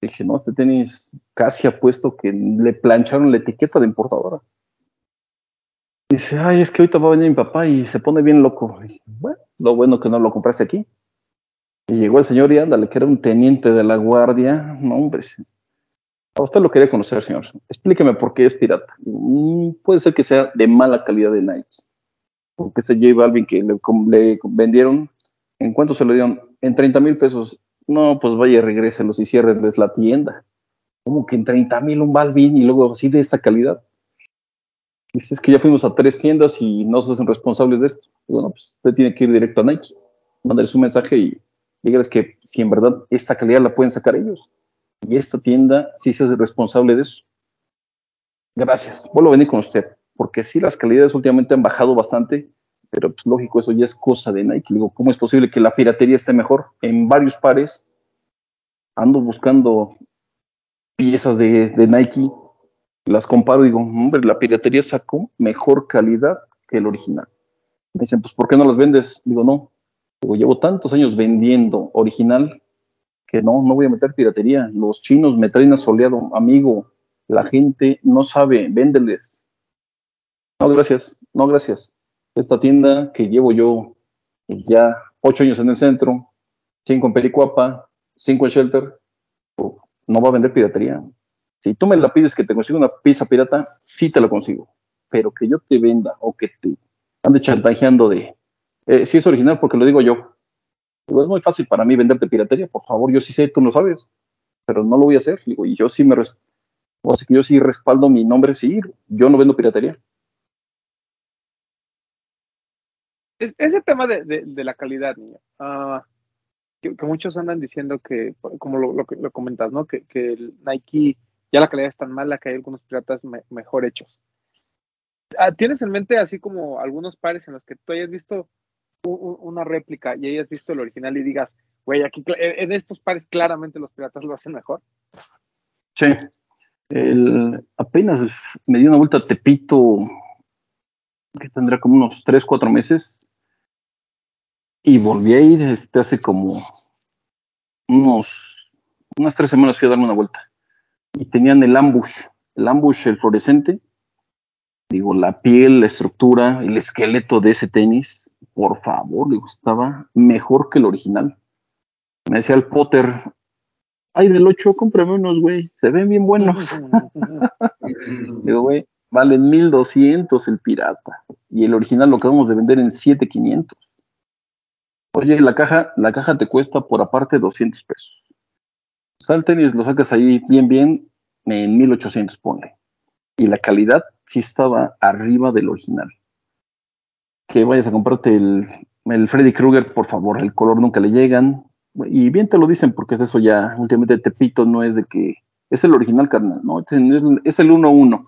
Dije, no, este tenis casi apuesto que le plancharon la etiqueta de importadora. Dice, ay, es que ahorita va a venir mi papá y se pone bien loco. Dije, bueno, lo bueno que no lo compraste aquí. Y llegó el señor y ándale, que era un teniente de la guardia. No, hombre. A usted lo quería conocer, señor. Explíqueme por qué es pirata. Mm, puede ser que sea de mala calidad de Nike. Porque ese J Balvin que le, vendieron, ¿en cuánto se lo dieron? En 30 mil pesos. No, pues vaya, regréselos y ciérrenles la tienda. Como que en 30 mil un Balvin y luego así de esta calidad. Dice, es que ya fuimos a tres tiendas y no se hacen responsables de esto. Bueno, pues usted tiene que ir directo a Nike, mandarles un mensaje y dígales que si en verdad esta calidad la pueden sacar ellos. Y esta tienda sí se hace responsable de eso. Gracias. Vuelvo a venir con usted, porque sí las calidades últimamente han bajado bastante, pero pues lógico, eso ya es cosa de Nike. Digo, ¿cómo es posible que la piratería esté mejor? En varios pares ando buscando piezas de, de Nike, las comparo y digo, hombre, la piratería sacó mejor calidad que el original. Me dicen, pues, ¿por qué no las vendes? Digo, no, digo, llevo tantos años vendiendo original que no, no voy a meter piratería. Los chinos me traen asoleado, amigo, la gente no sabe, véndeles. No, gracias, no, gracias. Esta tienda que llevo yo ya ocho años en el centro, cinco en Pericuapa, cinco en Shelter, no va a vender piratería. Si tú me la pides que te consiga una pizza pirata, sí te la consigo. Pero que yo te venda o que te ande chantajeando de eh, si es original porque lo digo yo. Digo, es muy fácil para mí venderte piratería, por favor, yo sí sé, tú lo sabes, pero no lo voy a hacer. Digo, y yo sí me o yo sí respaldo mi nombre, sí, yo no vendo piratería. Ese tema de, de, la calidad, niño. Uh, que, muchos andan diciendo que, como lo, lo, lo comentas, ¿no? Que, que, el Nike, ya la calidad es tan mala que hay algunos piratas me, mejor hechos. ¿Tienes en mente así como algunos pares en los que tú hayas visto un, una réplica y hayas visto el original y digas, güey, aquí en estos pares claramente los piratas lo hacen mejor? Sí. El, apenas me di una vuelta a Tepito, que tendrá como unos 3, 4 meses, y volví a ir este, hace como unos, unas 3 semanas fui a darme una vuelta. Y tenían el ambush, el ambush, el fluorescente, digo, la piel, la estructura, el esqueleto de ese tenis, por favor, digo, estaba mejor que el original. Me decía el Potter, ay, del 8, cómprame unos, güey, se ven bien buenos. digo, güey, valen 1200 el pirata. Y el original lo acabamos de vender en 7500. Oye, la caja, la caja te cuesta por aparte 200 pesos. O sea, tenis lo sacas ahí bien, bien, en 1800, ponle. Y la calidad sí estaba arriba del original. Que vayas a comprarte el, el Freddy Krueger, por favor, el color nunca le llegan. Y bien te lo dicen, porque es eso ya, últimamente Tepito no es de que es el original, carnal, no, es el 1-1.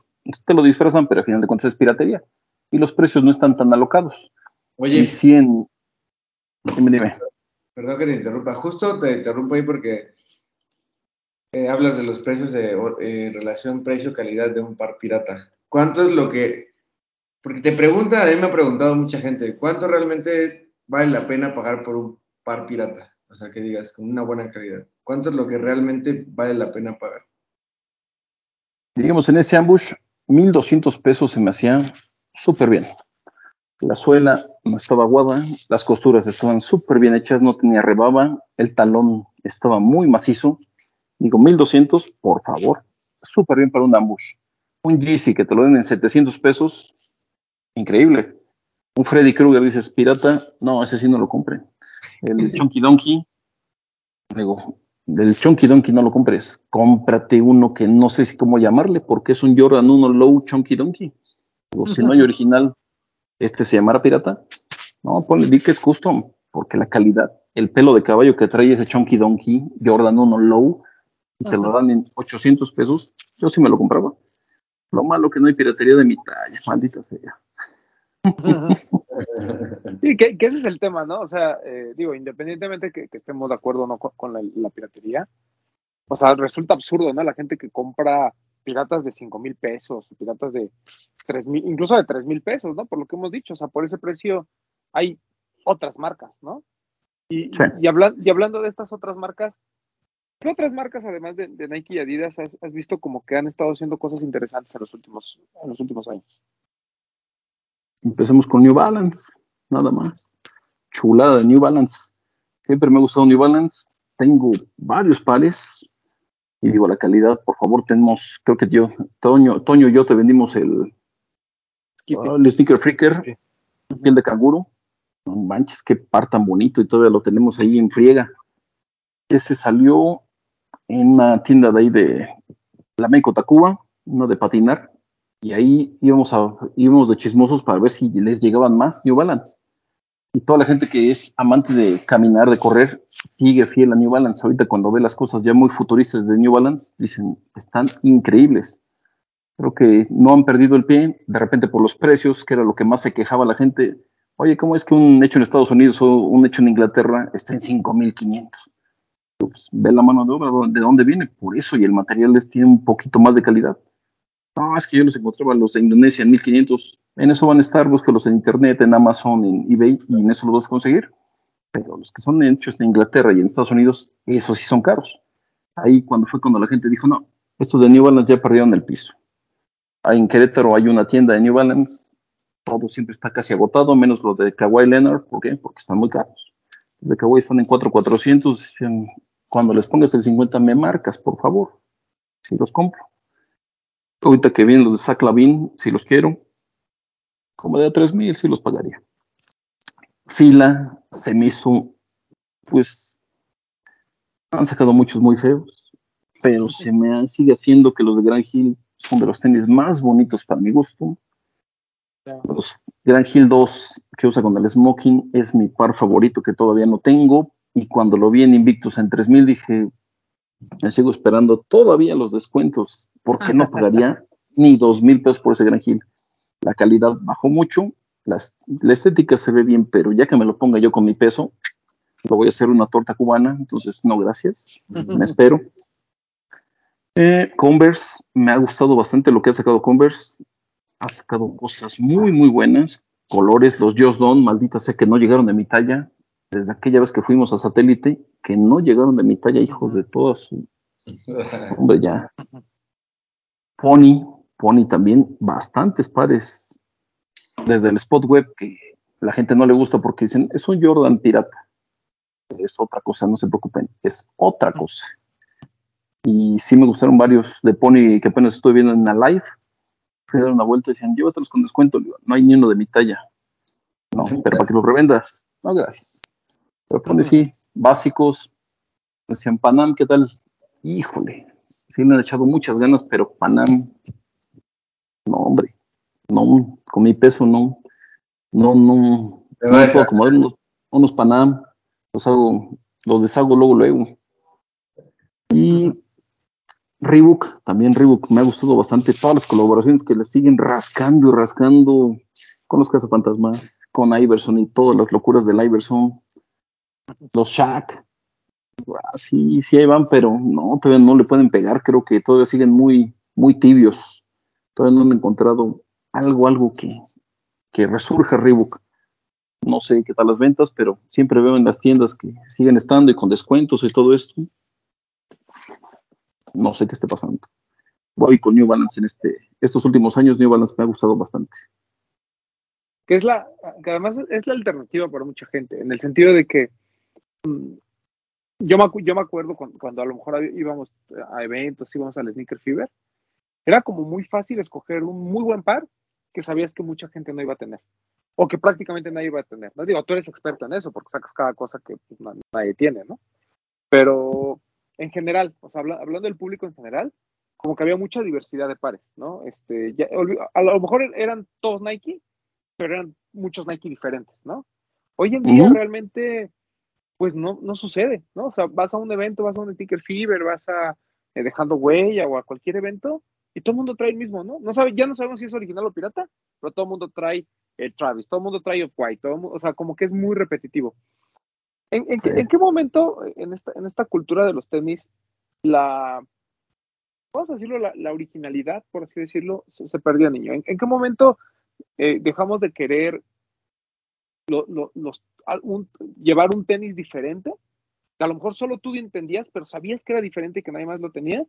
Te lo disfrazan, pero al final de cuentas es piratería. Y los precios no están tan alocados. Oye, y 100. Dime, dime. Perdón que te interrumpa, justo te interrumpo ahí porque eh, hablas de los precios de eh, relación precio-calidad de un par pirata. ¿Cuánto es lo que.? Porque te pregunta, a mí me ha preguntado mucha gente, ¿cuánto realmente vale la pena pagar por un par pirata? O sea, que digas, con una buena calidad. ¿Cuánto es lo que realmente vale la pena pagar? Digamos, en ese ambush, 1200 pesos se me hacía súper bien. La suela no estaba aguada, las costuras estaban súper bien hechas, no tenía rebaba, el talón estaba muy macizo. Digo, 1200, por favor. súper bien para un ambush. Un Yeezy que te lo den en 700 pesos, increíble. Un Freddy Krueger, dices, pirata, no, ese sí no lo compren. El Chunky Donkey, digo, del Chunky Donkey no lo compres, cómprate uno que no sé si cómo llamarle, porque es un Jordan 1 Low Chunky Donkey. O si no hay original, este se llamará pirata. No, ponle, di que es custom, porque la calidad, el pelo de caballo que trae ese Chunky Donkey, Jordan 1 Low, y te lo dan en 800 pesos, yo sí me lo compraba. Lo malo que no hay piratería de mi talla, maldita sea. Sí, que, que ese es el tema, ¿no? O sea, eh, digo, independientemente que, que estemos de acuerdo o no con, con la, la piratería, o sea, resulta absurdo, ¿no? La gente que compra piratas de 5 mil pesos, piratas de 3 mil, incluso de 3 mil pesos, ¿no? Por lo que hemos dicho, o sea, por ese precio hay otras marcas, ¿no? Y, Sí. y, habla- y hablando de estas otras marcas, ¿qué otras marcas, además de, de Nike y Adidas, has, has visto como que han estado haciendo cosas interesantes en los últimos, en los últimos años? Empecemos con New Balance, nada más. Chulada de New Balance. Siempre me ha gustado New Balance. Tengo varios pares. Y digo, la calidad, por favor, tenemos, creo que yo, Toño, Toño y yo te vendimos el, ah, el Sneaker Freaker, piel de canguro. No manches, qué par tan bonito y todavía lo tenemos ahí en friega. Ese salió en una tienda de ahí de la Meco Tacuba, uno de patinar, y ahí íbamos, a, íbamos de chismosos para ver si les llegaban más New Balance. Y toda la gente que es amante de caminar, de correr, sigue fiel a New Balance. Ahorita cuando ve las cosas ya muy futuristas de New Balance, dicen, están increíbles. Creo que no han perdido el pie, de repente por los precios, que era lo que más se quejaba la gente. Oye, ¿cómo es que un hecho en Estados Unidos o un hecho en Inglaterra está en 5.500? Pues, ve la mano de obra, ¿de dónde viene? Por eso, y el material les tiene un poquito más de calidad. No, es que yo los encontraba los de Indonesia en 1500. En eso van a estar, búscalos en internet, en Amazon, en eBay, y en eso los vas a conseguir. Pero los que son hechos en Inglaterra y en Estados Unidos, esos sí son caros. Ahí cuando fue cuando la gente dijo, no, estos de New Balance ya perdieron el piso. Ahí en Querétaro hay una tienda de New Balance, todo siempre está casi agotado, menos los de Kawhi Leonard, ¿por qué? Porque están muy caros. Los de Kawhi están en 4400, cuando les pongas el 50 me marcas, por favor, si los compro. Ahorita que vienen los de Zach Lavin, si los quiero, como de a 3000, sí los pagaría. Fila se me hizo, pues, han sacado muchos muy feos, pero se me sigue haciendo que los de Grand Hill son de los tenis más bonitos para mi gusto. Los Grand Hill 2 que usa con el smoking es mi par favorito que todavía no tengo. Y cuando lo vi en Invictus en 3000 dije, me sigo esperando todavía los descuentos, porque no pagaría ni dos mil pesos por ese Grand Hill. La calidad bajó mucho, las, la estética se ve bien, pero ya que me lo ponga yo con mi peso, lo voy a hacer una torta cubana, entonces no, gracias, me espero. Eh, Converse, me ha gustado bastante lo que ha sacado Converse, ha sacado cosas muy, muy buenas, colores, los Just Don, maldita sea que no llegaron de mi talla, desde aquella vez que fuimos a satélite, que no llegaron de mi talla, hijos de todas. Hombre, ya. Pony, Pony también, bastantes pares. Desde el spot web que la gente no le gusta porque dicen, es un Jordan pirata. Es otra cosa, no se preocupen, es otra cosa. Y sí me gustaron varios de Pony que apenas estoy viendo en la live. Fui a dar una vuelta y decían, llévatelos con descuento. Digo, no hay ni uno de mi talla. No, pero para que los revendas. No, gracias. Pero pone sí, básicos. Decían, Panam, ¿qué tal? Híjole, sí le han echado muchas ganas, pero Panam, no, hombre, no, con mi peso no, no, no, no me puedo acomodar unos, unos Panam, los hago, los deshago luego, luego. Y Reebok, también Reebok, me ha gustado bastante todas las colaboraciones que le siguen rascando y rascando con los cazafantasmas, con Iverson y todas las locuras del Iverson los Shaq. Ah, sí, sí, ahí van, pero no, todavía no le pueden pegar. Creo que todavía siguen muy, muy tibios. Todavía no han encontrado algo, algo que, que resurja Reebok. No sé qué tal las ventas, pero siempre veo en las tiendas que siguen estando y con descuentos y todo esto. No sé qué esté pasando. Voy con New Balance en este, estos últimos años. New Balance me ha gustado bastante. Que es la, que además es la alternativa para mucha gente, en el sentido de que yo me, yo me acuerdo cuando, cuando, a lo mejor íbamos a eventos, íbamos al Sneaker Fever, era como muy fácil escoger un muy buen par que sabías que mucha gente no iba a tener o que prácticamente nadie iba a tener. No digo, tú eres experto en eso porque sacas cada cosa que pues, nadie tiene, ¿no? Pero en general, o sea, hablando del público en general, como que había mucha diversidad de pares, ¿no? Este, ya, a lo mejor eran todos Nike, pero eran muchos Nike diferentes, ¿no? Hoy en día realmente, pues no, no sucede, ¿no? O sea, vas a un evento, vas a un sticker fever, vas a eh, dejando huella o a cualquier evento y todo el mundo trae el mismo, ¿no? no sabe, ya no sabemos si es original o pirata, pero todo el mundo trae el Travis, todo el mundo trae Off-White, o sea, como que es muy repetitivo. ¿En, qué, momento en esta, en esta cultura de los tenis la, vamos a decirlo, la, originalidad, por así decirlo, se, perdió, niño? ¿En, qué momento eh, dejamos de querer los, llevar un tenis diferente? a lo mejor solo tú entendías, pero sabías que era diferente y que nadie más lo tenía,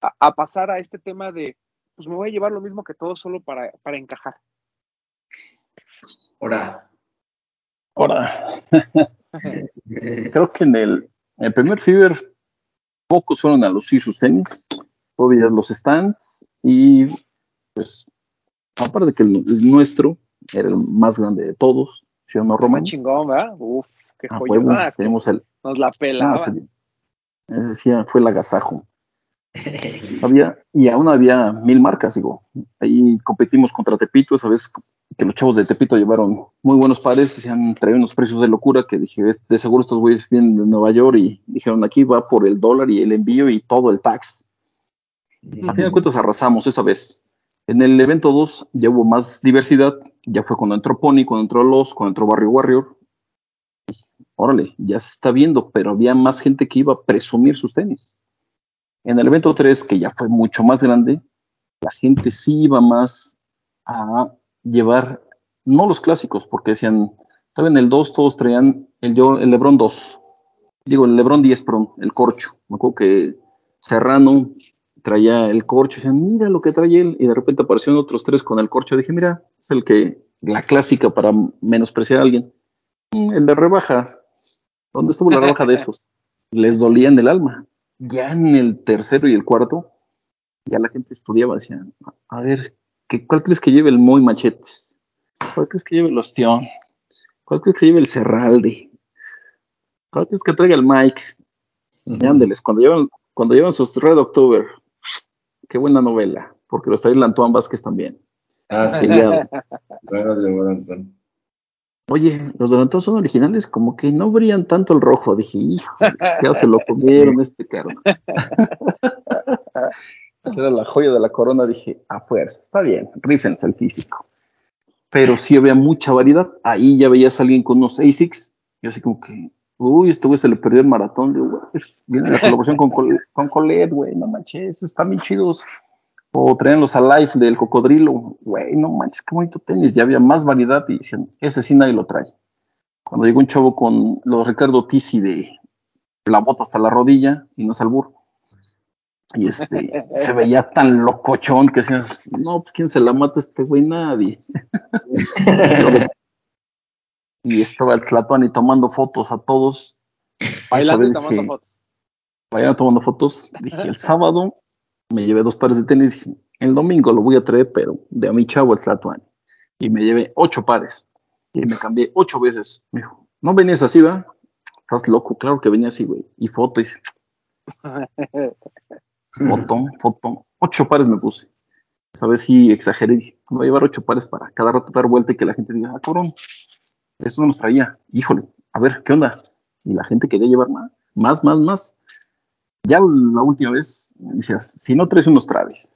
a, pasar a este tema de, pues me voy a llevar lo mismo que todos solo para, para encajar. Ahora. Ahora. Creo que en el, primer Fever pocos fueron a lucir sus tenis, todavía los stands y pues aparte de que el, nuestro era el más grande de todos, ¿sí o no, Román? chingón, ¿verdad? Uf, qué ah, joya. tenemos el, nos la pelaba. decía, fue el agasajo. había, y aún había mil marcas, digo. Ahí competimos contra Tepito, esa vez que los chavos de Tepito llevaron muy buenos pares, se han traído unos precios de locura que dije, de seguro estos güeyes vienen de Nueva York y dijeron aquí va por el dólar y el envío y todo el tax. A fin de cuentas arrasamos esa vez. En el evento 2 ya hubo más diversidad, ya fue cuando entró Pony, cuando entró Los, cuando entró Barrio Warrior. Órale, ya se está viendo, pero había más gente que iba a presumir sus tenis. En el evento 3, que ya fue mucho más grande, la gente sí iba más a llevar, no los clásicos, porque decían, en el 2 todos traían el, el Lebron 2, digo, el Lebron 10, perdón, el corcho. Me acuerdo que Serrano traía el corcho, y decían, mira lo que trae él, y de repente aparecieron otros tres con el corcho. Dije, mira, es el que, la clásica para menospreciar a alguien. Mm, el de rebaja, ¿dónde estuvo la rebaja de esos? Les dolía en el alma ya en el tercero y el cuarto, ya la gente estudiaba, decía, a ver, ¿qué, ¿cuál crees que lleve el Moy Machetes? ¿Cuál crees que lleve el Ostión? ¿Cuál crees que lleve el Serralde? ¿Cuál crees que traiga el Mike? Y ándeles, cuando llevan, cuando llevan sus Red October, qué buena novela, porque los trae el Antoine Vázquez también. Ah, sí. Oye, los delanteros son originales, como que no brillan tanto el rojo. Dije, hijo, ya se lo comieron este. Esa era la joya de la corona. Dije, a fuerza, está bien, rífense el físico. Pero sí había mucha variedad. Ahí ya veías a alguien con unos ASICs. Yo así como que, uy, este güey se le perdió el maratón. Digo, güey, pues, viene la colaboración con, con Colette, güey, no manches, están bien chidos. O traían los Alive del cocodrilo. Güey, no manches, qué bonito tenis. Ya había más variedad y decían, ese sí nadie lo trae. Cuando llegó un chavo con los Ricardo Tisi de la bota hasta la rodilla y no es albur. Y este, se veía tan locochón que decías, no, pues quién se la mata este güey, nadie. y estaba el Tlatuani tomando fotos a todos. Bailando tomando fotos. Vayan tomando fotos. Dije, el sábado me llevé dos pares de tenis. El domingo lo voy a traer, pero de a mi chavo el Tlatuani. Y me llevé ocho pares. Y me cambié ocho veces. Me dijo, ¿no venías así, va? Estás loco, claro que venía así, güey. Y foto, y foto, foto. Ocho pares me puse. Sabes si exageré, dije, voy a llevar ocho pares para cada rato dar vuelta y que la gente diga, ah, cabrón, eso no nos traía. Híjole, a ver, ¿qué onda? Y la gente quería llevar más, más, más, más. Ya la última vez decías, si no traes unos Travis,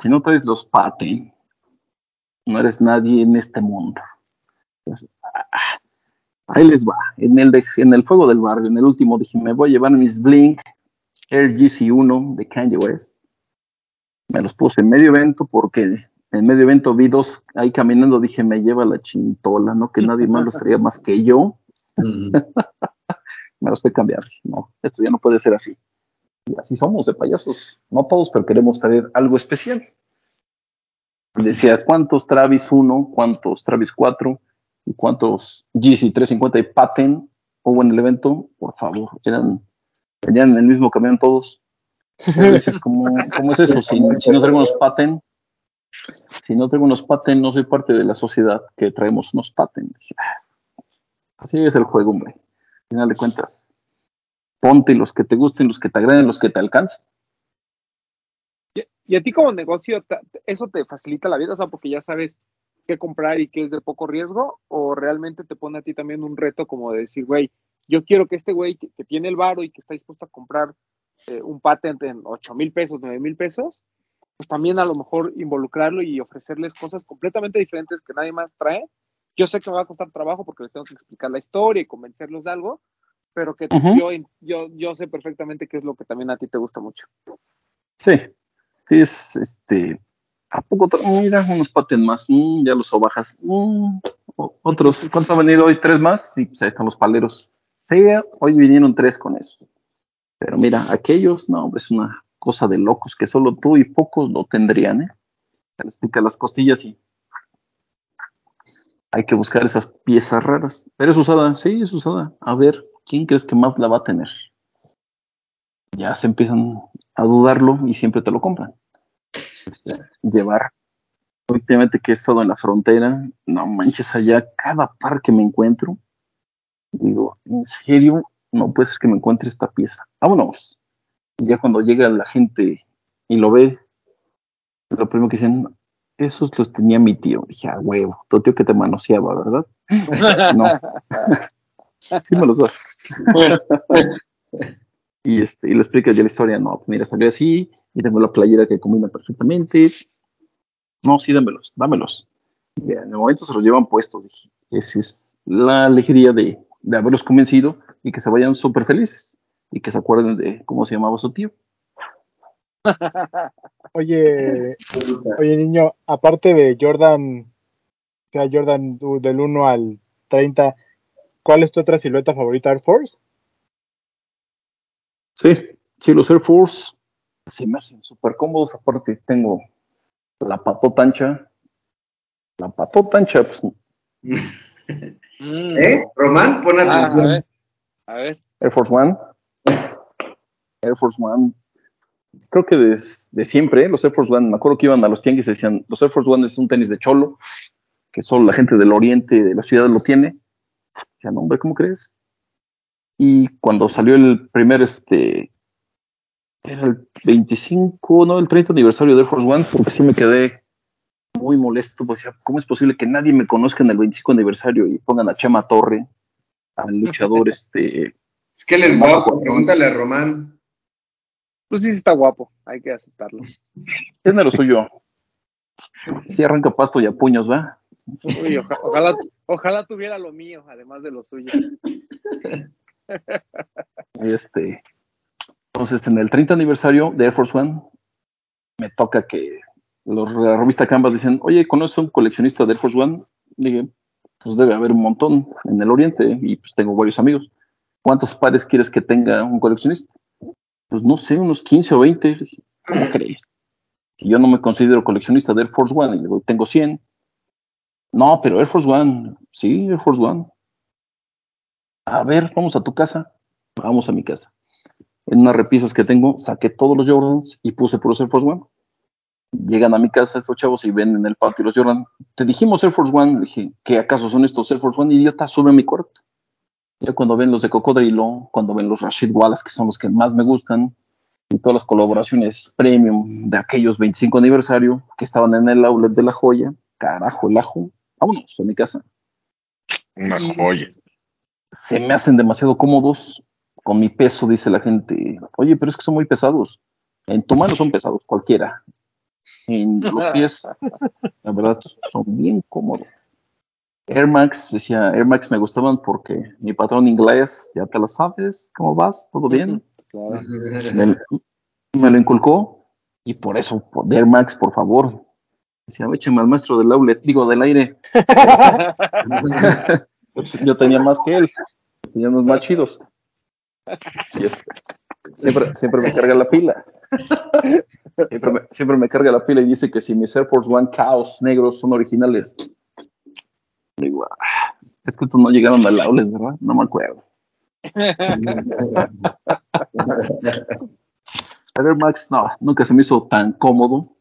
si no traes los Paten, no eres nadie en este mundo. Ah, ahí les va. En el, en el fuego del barrio, en el último, dije, me voy a llevar mis Blink Air GC1 de Kanye West. Me los puse en medio evento porque en medio evento vi dos ahí caminando, dije, me lleva la chintola, ¿no? Que nadie más los traía más que yo. me los a cambiar. No, esto ya no puede ser así así somos de payasos. No todos, pero queremos traer algo especial. Decía, ¿cuántos Travis 1, cuántos Travis 4 y cuántos GC 350 y Paten hubo en el evento? Por favor, eran, venían en el mismo camión todos. Dices, ¿cómo, cómo es eso? Si, si no traigo unos paten, si no traigo unos paten, no soy parte de la sociedad que traemos unos paten. Así es el juego, hombre. Al final de cuentas, ponte los que te gusten, los que te agraden, los que te alcancen. Y, a ti como negocio, ¿eso te facilita la vida? O sea, porque ya sabes qué comprar y qué es de poco riesgo, o realmente te pone a ti también un reto como de decir, güey, yo quiero que este güey que, que tiene el varo y que está dispuesto a comprar eh, un patent en 8 mil pesos, 9 mil pesos, pues también a lo mejor involucrarlo y ofrecerles cosas completamente diferentes que nadie más trae. Yo sé que me va a costar trabajo porque les tengo que explicar la historia y convencerlos de algo, pero que Ujú. yo, yo, yo sé perfectamente qué es lo que también a ti te gusta mucho. Sí, sí, es este. ¿A poco? Mira, unos paten más, mm, ya los sobajas. mm, otros, ¿cuántos han venido hoy? ¿Tres más? Sí, pues ahí están los paleros. Sí, hoy vinieron tres con eso. Pero mira, aquellos, no, es una cosa de locos que solo tú y pocos lo tendrían, ¿eh? Les pica las costillas y hay que buscar esas piezas raras. Pero es usada, sí, es usada. A ver, ¿quién crees que más la va a tener? Ya se empiezan a dudarlo y siempre te lo compran. Este, llevar. Últimamente que he estado en la frontera, no manches allá, cada par que me encuentro, digo, ¿en serio? No puede ser que me encuentre esta pieza. Vámonos. Ya cuando llega la gente y lo ve, lo primero que dicen, esos los tenía mi tío. Dije, ah, huevo, tu tío que te manoseaba, ¿verdad? No. sí me los das. y, este, y le explicas ya la historia, no, pues mira, salió así, y tengo la playera que combina perfectamente. No, sí, dámelos, dámelos. Y en el momento se los llevan puestos, dije, esa es la alegría de, de haberlos convencido y que se vayan súper felices y que se acuerden de cómo se llamaba su tío. Oye, oye niño, aparte de Jordan, o sea, Jordan del 1 al 30, ¿cuál es tu otra silueta favorita Air Force? Sí, sí, los Air Force se me hacen súper cómodos. Aparte, tengo la patota ancha. La patota ancha, pues. ¿Eh? Román, pon Ah, a atención. ver, a ver. Air Force One. Air Force One. Creo que des- de, siempre, ¿eh? los Air Force One, me acuerdo que iban a los tianguis y decían, los Air Force One es un tenis de cholo, que solo la gente del oriente de la ciudad lo tiene. Decían, hombre, ¿cómo crees? Y cuando salió el primer, este, era el 25, no, el 30 aniversario de Air Force One, porque sí me quedé muy molesto, pues decía, ¿cómo es posible que nadie me conozca en el 25 aniversario y pongan a Chema Torre, al luchador, este, Es que él es guapo, pregúntale a Román. Pues sí, sí está guapo, hay que aceptarlo. tiene lo suyo. Sí arranca pasto y a puños, ¿va? Uy, oja- ojalá, ojalá tuviera lo mío, además de lo suyo. Este, entonces, en el 30 aniversario de Air Force One, me toca que los, la revista Canvas dicen, oye, ¿conoces un coleccionista de Air Force One? Dije, pues debe haber un montón en el oriente y pues tengo varios amigos. ¿Cuántos pares quieres que tenga un coleccionista? Pues no sé, unos 15 o 20. Le dije, ¿Cómo crees? Que yo no me considero coleccionista de Air Force One. Y le digo, tengo 100. No, pero Air Force One. Sí, Air Force One. A ver, vamos a tu casa. Vamos a mi casa. En unas repisas que tengo, saqué todos los Jordans y puse puros Air Force One. Llegan a mi casa estos chavos y ven en el patio los Jordan. Te dijimos Air Force One. Le dije, ¿qué acaso son estos Air Force One? Idiota, sube a mi cuarto. Ya cuando ven los de Cocodrilo, cuando ven los Rashid Wallace, que son los que más me gustan, y todas las colaboraciones premium de aquellos 25 aniversario que estaban en el outlet de la joya, carajo, el ajo, vámonos a mi casa. Una joya. Se me hacen demasiado cómodos con mi peso, dice la gente. Oye, pero es que son muy pesados. En tu mano son pesados, cualquiera. En los pies, la verdad, son bien cómodos. Air Max, decía, Air Max me gustaban porque mi patrón inglés, ya te lo sabes, ¿cómo vas? ¿Todo bien? Claro. me, me lo inculcó y por eso, por Air Max, por favor. Decía, écheme al maestro del outlet, digo, del aire. Yo tenía más que él, tenía unos más chidos. Siempre, siempre me carga la pila. Siempre me, siempre me carga la pila y dice que si mis Air Force One Chaos negros son originales. Digo, ah, es que estos no llegaron al outlet, ¿verdad? No me acuerdo. El Air Max, no, nunca se me hizo tan cómodo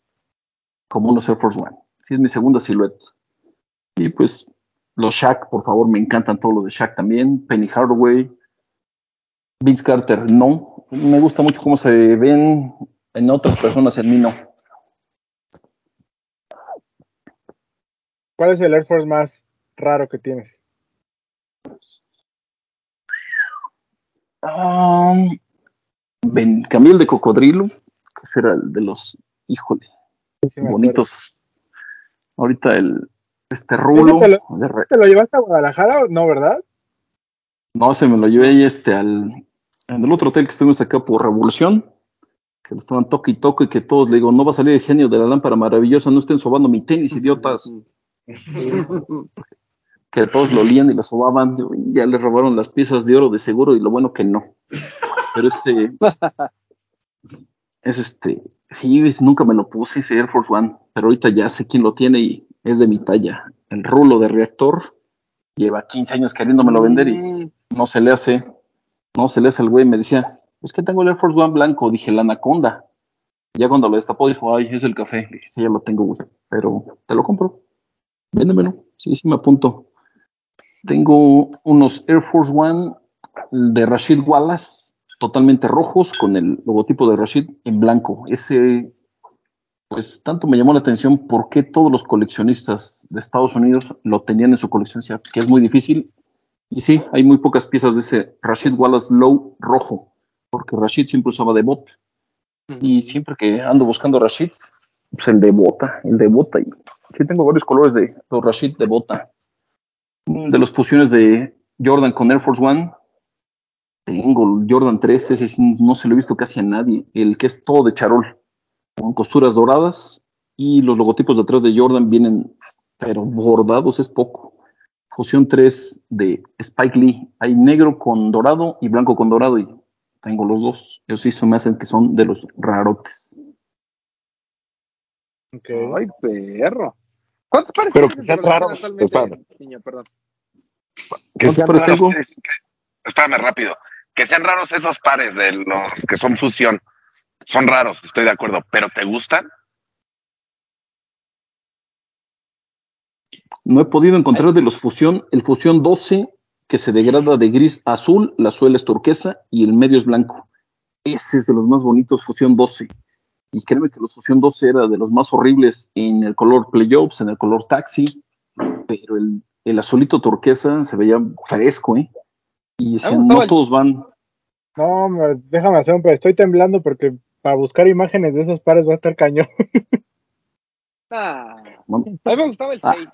como unos Air Force One. Sí, es mi segunda silueta. Y pues los Shaq, por favor, me encantan todos los de Shaq también. Penny Hardaway, Vince Carter, no. Me gusta mucho cómo se ven en otras personas, en mí no. ¿Cuál es el Air Force más raro que tienes? Um, ben, Camil de Cocodrilo, que será el de los, híjole, Sí, bonitos. Ahorita el, este ¿Ese rulo. te lo- de re- ¿Te lo llevaste a Guadalajara? No, ¿verdad? No, se me lo llevé ahí este al en el otro hotel que estuvimos acá por Revolución, que lo estaban toque y toque y que todos le digo, no va a salir el genio de la lámpara maravillosa, no estén sobando mi tenis, idiotas. que todos lo olían y lo sobaban, ya le robaron las piezas de oro de seguro y lo bueno que no. Pero ese es este, sí, nunca me lo puse ese Air Force One, pero ahorita ya sé quién lo tiene y es de mi talla. El rulo de reactor lleva 15 años queriéndomelo vender y Mm, no se le hace, no se le hace al güey, me decía, es que tengo el Air Force One blanco, dije, la anaconda. Ya cuando lo destapó dijo, ay, es el café. Le dije, sí, ya lo tengo, güey, pero te lo compro. Véndemelo. Sí, sí, me apunto. Tengo unos Air Force One de Rashid Wallace, totalmente rojos, con el logotipo de Rashid en blanco. Ese, pues tanto me llamó la atención por qué todos los coleccionistas de Estados Unidos lo tenían en su colección, que es muy difícil. Y sí, hay muy pocas piezas de ese Rashid Wallace Low rojo, porque Rashid siempre usaba de bot. Y siempre que ando buscando Rashid, pues el de bota, el de bota. Y sí tengo varios colores de los Rashid de bota. De las fusiones de Jordan con Air Force One, tengo el Jordan 3, ese sí no se lo he visto casi a nadie. El que es todo de charol, con costuras doradas y los logotipos de atrás de Jordan vienen, pero bordados es poco. Fusión 3 de Spike Lee, hay negro con dorado y blanco con dorado y tengo los dos. Ellos sí se me hacen que son de los rarotes. Ok. Ay, perro. ¿Cuántos pares Pero que sean raros, espérame. niño? Perdón. Que ¿Cuántos sean pares raros, tengo? espérame rápido. Que sean raros esos pares de los que son fusión. Son raros, estoy de acuerdo. ¿Pero te gustan? No he podido encontrar de los Fusión, el Fusión 12 que se degrada de gris a azul, la suela es turquesa y el medio es blanco. Ese es de los más bonitos, Fusión 12. Y créeme que los Fusión 12 era de los más horribles en el color Playoffs, en el color Taxi, pero el, el azulito turquesa se veía fresco, ¿eh? Y decían, no todos van. No, me- déjame hacer un pero estoy temblando porque para buscar imágenes de esos pares va a estar cañón. Ah, a mí me gustaba el Ah. 6.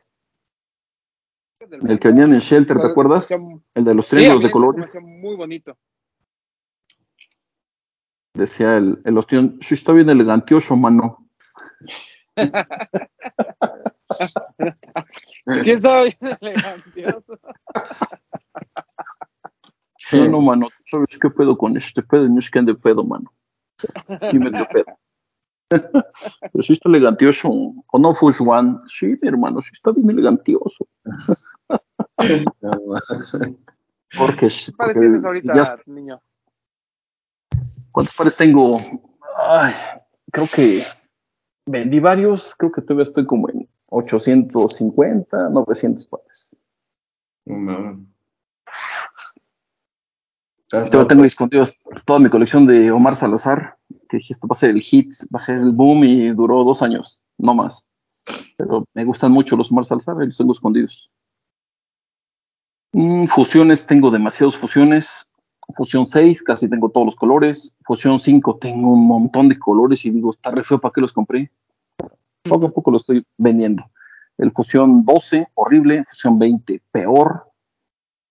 El que venían en Shelter, ¿te acuerdas? El de los triángulos de colores. muy bonito. Decía el, el ostión, sí está bien elegantioso, mano. Sí, estaba bien elegantioso. No, no, mano, ¿tú ¿sabes qué pedo con este pedo? No es que ande pedo, mano. Sí me dio pedo. Pero sí está elegantioso. ¿O no, Fush One? Sí, mi hermano, sí está bien elegantioso. Porque, ¿Qué porque tienes ahorita, ya- niño? ¿Cuántos pares tengo? Ay, creo que vendí varios. Creo que todavía estoy como en 850, 900 pares. No tengo escondidos toda mi colección de Omar Salazar, que dije, esto va a ser el hit, bajé el boom y duró dos años, no más. Pero me gustan mucho los Omar Salazar y los tengo escondidos. Mm, fusiones, tengo demasiados fusiones. Fusión 6, casi tengo todos los colores. Fusión 5, tengo un montón de colores y digo, está re feo, ¿para qué los compré? Poco a poco lo estoy vendiendo. El Fusión 12, horrible. Fusión 20, peor.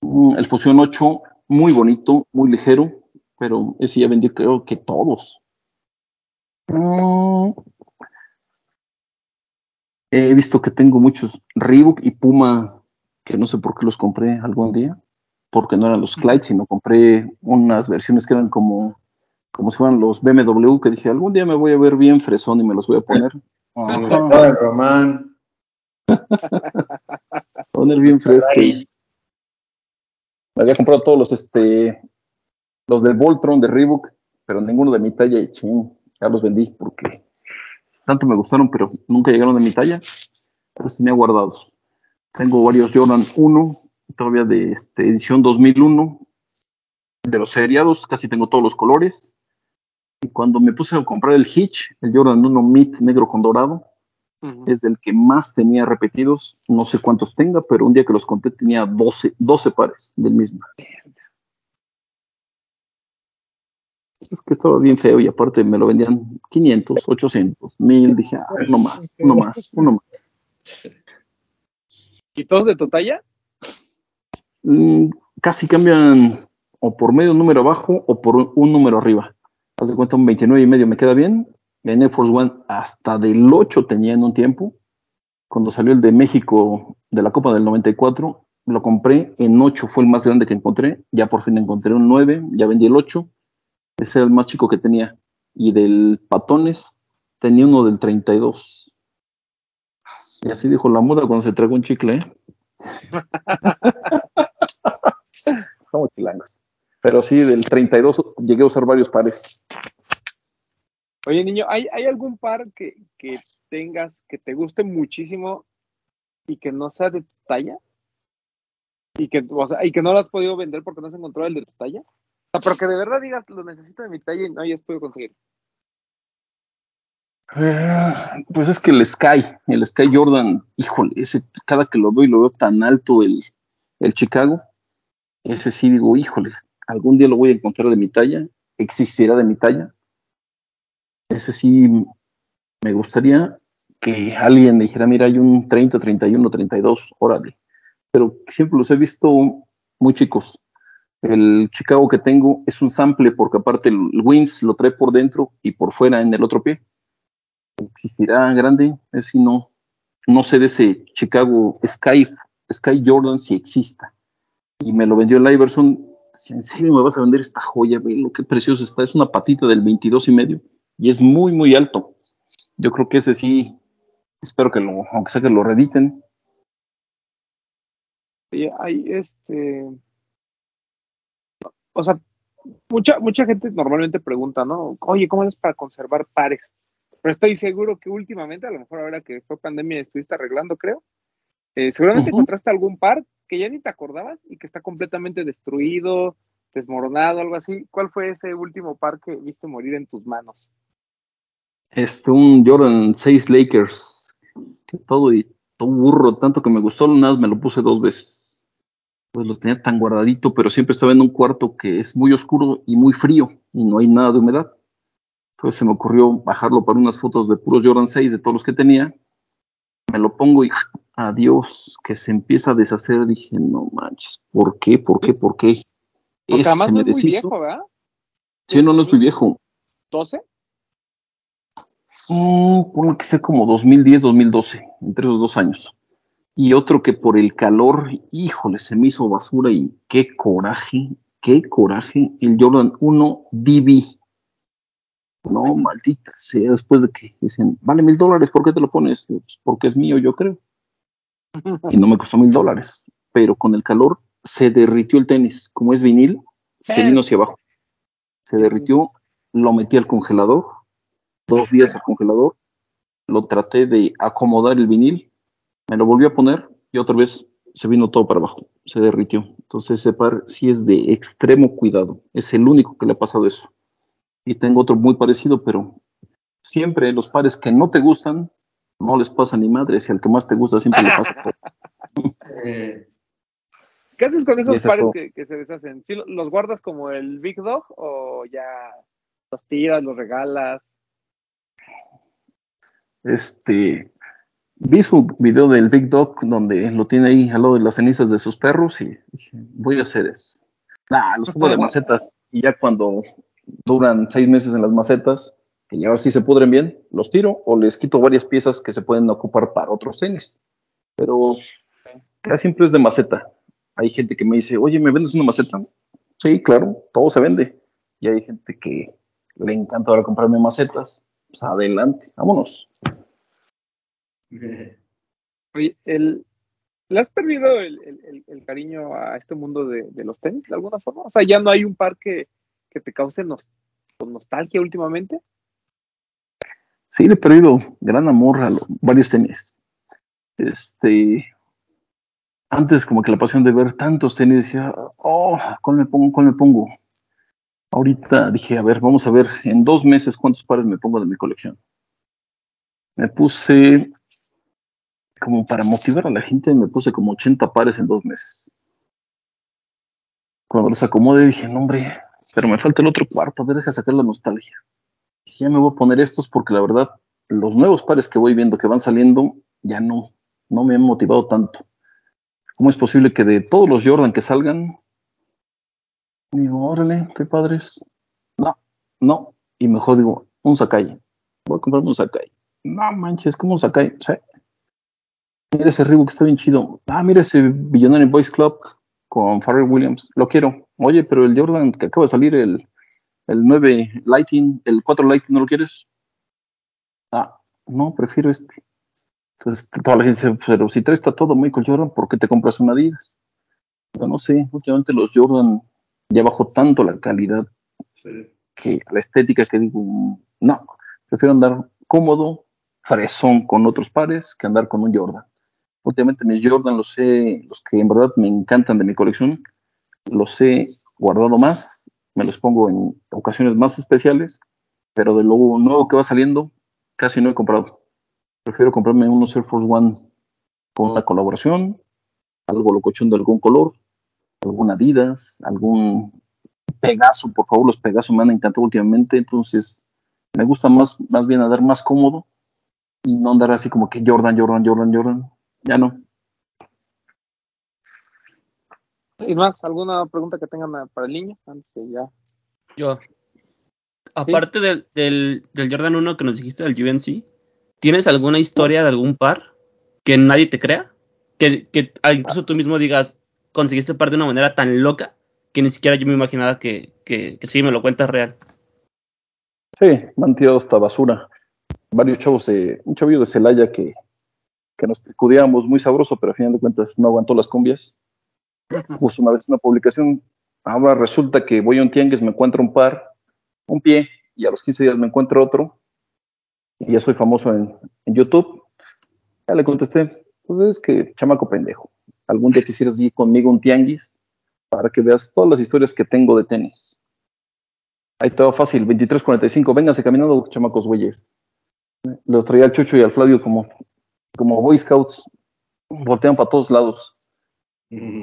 Mm, El Fusión 8, muy bonito, muy ligero, pero ese ya vendí creo que todos. Mm. He visto que tengo muchos Reebok y Puma que no sé por qué los compré algún día, porque no eran los Clyde, sino compré unas versiones que eran como, como si fueran los BMW, que dije, algún día me voy a ver bien fresón y me los voy a poner. Román. poner bien fresco. Me había comprado todos los, este, los de Voltron de Reebok, pero ninguno de mi talla y ching, ya los vendí porque tanto me gustaron, pero nunca llegaron de mi talla. Los tenía guardados. Tengo varios Jordan 1, todavía de este, edición 2001. De los seriados, casi tengo todos los colores. Y cuando me puse a comprar el Hitch, el Jordan 1 Mid negro con dorado, es del que más tenía repetidos. No sé cuántos tenga, pero un día que los conté tenía 12, 12 pares del mismo. Es que estaba bien feo y aparte me lo vendían 500, 800, 1000. Dije, ah, uno más, uno más, uno más. ¿Y todos de tu talla? Mm, casi cambian o por medio número abajo o por un, número arriba. Haz de cuenta, un 29 y medio me queda bien. En Air Force One hasta del 8 tenía en un tiempo. Cuando salió el de México de la Copa del 94, lo compré. En 8 fue el más grande que encontré. Ya por fin encontré un 9, ya vendí el 8. Ese era el más chico que tenía. Y del Patones tenía uno del 32. Y así dijo la moda cuando se tragó un chicle. ¿eh? Somos chilangos. Pero sí, del 32 llegué a usar varios pares. Oye, niño, ¿hay, hay algún par que, que tengas que te guste muchísimo y que no sea de tu talla? Y que, o sea, y que no lo has podido vender porque no has encontrado el de tu talla. O sea, pero que de verdad digas, lo necesito de mi talla y no hayas podido conseguir. Eh, Pues es que el Sky, el Sky Jordan, híjole, ese, cada que lo veo y lo veo tan alto el, el Chicago, ese sí digo, híjole, algún día lo voy a encontrar de mi talla, existirá de mi talla. Ese sí me gustaría que alguien me dijera, mira, hay un 30, 31, 32, órale. Pero siempre los he visto muy chicos. El Chicago que tengo es un sample porque aparte el Wings lo trae por dentro y por fuera en el otro pie existirá grande, es si no, no sé de ese Chicago Sky, Sky Jordan si exista. Y me lo vendió el Iverson. Decía, ¿En serio me vas a vender esta joya? Ve lo que precioso está. Es una patita del 22 y medio y es muy, muy alto. Yo creo que ese sí, espero que lo, aunque sea que lo rediten. Hay este. O sea, mucha, mucha gente normalmente pregunta, ¿no? Oye, ¿cómo es para conservar pares? Pero estoy seguro que últimamente, a lo mejor ahora que fue pandemia, estuviste arreglando, creo. eh, seguramente encontraste algún par que ya ni te acordabas y que está completamente destruido, desmoronado, algo así. ¿Cuál fue ese último par que viste morir en tus manos? Este, un Jordan 6 Lakers, todo y todo burro, tanto que me gustó, nada me lo puse dos veces. Pues lo tenía tan guardadito, pero siempre estaba en un cuarto que es muy oscuro y muy frío y no hay nada de humedad. Entonces se me ocurrió bajarlo para unas fotos de puros Jordan 6 de todos los que tenía. Me lo pongo y adiós, que se empieza a deshacer. Dije, no manches, ¿por qué? ¿Por qué? ¿Por qué? Porque Ese además se no me es muy deshizo. viejo, ¿verdad? Sí, no, no es muy viejo. ¿12? Mm, ponle que sea como 2010, 2012, entre esos dos años. Y otro que por el calor, híjole, se me hizo basura y qué coraje, qué coraje, el Jordan 1 DB. No, maldita sea, después de que dicen, vale mil dólares, ¿por qué te lo pones? Pues porque es mío, yo creo. Y no me costó mil dólares, pero con el calor se derritió el tenis. Como es vinil, se vino hacia abajo. Se derritió, lo metí al congelador, dos días al congelador, lo traté de acomodar el vinil, me lo volví a poner y otra vez se vino todo para abajo, se derritió. Entonces ese par sí es de extremo cuidado, es el único que le ha pasado eso. Y tengo otro muy parecido, pero siempre los pares que no te gustan, no les pasa ni madre, si al que más te gusta siempre le pasa todo. Eh, ¿Qué haces con Y esos pares que, que se deshacen? ¿Sí lo- los guardas como el Big Dog o ya los tiras, los regalas? Este, vi su video del Big Dog donde lo tiene ahí al lado de las cenizas de sus perros y dije, voy a hacer eso. Nah, los pongo de macetas y ya cuando duran seis meses en las macetas, ya ahora sí se pudren bien, los tiro o les quito varias piezas que se pueden ocupar para otros tenis. Pero casi siempre es de maceta. Hay gente que me dice, oye, ¿me vendes una maceta? Sí, claro, todo se vende. Y hay gente que le encanta ahora comprarme macetas. Pues adelante, vámonos. Oye, el, ¿le has perdido el, el- el- cariño a este mundo de, de los tenis de alguna forma? O sea, ya no hay un par que, que te cause nostalgia últimamente. Sí le he perdido gran amor a los, varios tenis. Este, antes como que la pasión de ver tantos tenis decía, oh, ¿cuál me pongo? ¿Cuál me pongo? Ahorita dije, a ver, vamos a ver en dos meses cuántos pares me pongo de mi colección. Me puse, como para motivar a la gente, me puse como 80 pares en dos meses. Cuando los acomodé dije, no hombre, pero me falta el otro cuarto, a ver, deja sacar la nostalgia. Ya me voy a poner estos porque la verdad, los nuevos pares que voy viendo que van saliendo, ya no, no me han motivado tanto. ¿Cómo es posible que de todos los Jordan que salgan, digo, órale, qué padres? No, no, y mejor digo, un Sakai. Voy a comprarme un Sakai. No manches, como un Sakai. Mira ese Reebok que está bien chido. Ah, mira ese Billionaire Boys Club con Pharrell Williams. Lo quiero. Oye, pero el Jordan que acaba de salir, el, el 9 Lighting, el 4 Lighting, ¿no lo quieres? Ah, no, prefiero este. Entonces toda la gente dice, pero si traes está todo Michael Jordan, ¿por qué te compras una Adidas? Yo no sé, últimamente los Jordan ya bajó tanto la calidad que la estética que digo, no, prefiero andar cómodo, fresón con otros pares que andar con un Jordan. Últimamente mis Jordan los sé, los que en verdad me encantan de mi colección, los he guardado más, me los pongo en ocasiones más especiales, pero de lo nuevo que va saliendo, casi no he comprado. Prefiero comprarme unos Air Force One con una colaboración, algo locochón de algún color, algún Adidas, algún Pegaso, por favor, los Pegaso me han encantado últimamente, entonces me gusta más, más bien andar más cómodo y no andar así como que Jordan, Jordan, Jordan, Jordan. Ya no. ¿Y más? ¿Alguna pregunta que tengan para el niño? Antes de ya. Yo. Aparte del, del, del Jordan 1 que nos dijiste del UNC, ¿tienes alguna historia de algún par que nadie te crea? Que, que ah, incluso tú mismo digas, conseguiste par de una manera tan loca que ni siquiera yo me imaginaba que, que, que sí me lo cuentas real. Sí, me han tirado hasta basura. Varios chavos de, un chavillo de Celaya que, que nos picudeábamos muy sabroso, pero a final de cuentas no aguantó las cumbias. Puso una vez una publicación. Ahora resulta que voy a un tianguis, me encuentro un par, un pie, y a los 15 días me encuentro otro, y ya soy famoso en, en YouTube. Ya le contesté, pues es que chamaco pendejo. Algún día quisieras ir conmigo un tianguis para que veas todas las historias que tengo de tenis. Ahí estaba fácil, 23.45, vénganse caminando, chamacos güeyes. Los traía al Chucho y al Flavio como, como Boy Scouts, voltean para todos lados.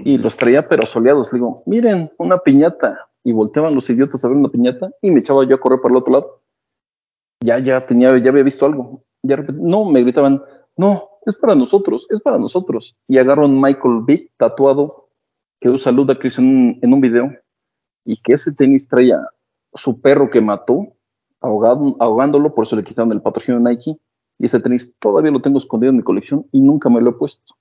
Y los traía pero soleados. Le digo, miren, una piñata. Y volteaban los idiotas a ver una piñata y me echaba yo a correr para el otro lado. Ya, ya tenía, ya había visto algo. Ya, no, me gritaban, no, es para nosotros, es para nosotros. Y agarro un Michael Vick tatuado que usa Ludacris en un, en un video y que ese tenis traía su perro que mató, ahogado, ahogándolo, por eso le quitaron el patrocinio de Nike. Y ese tenis todavía lo tengo escondido en mi colección y nunca me lo he puesto.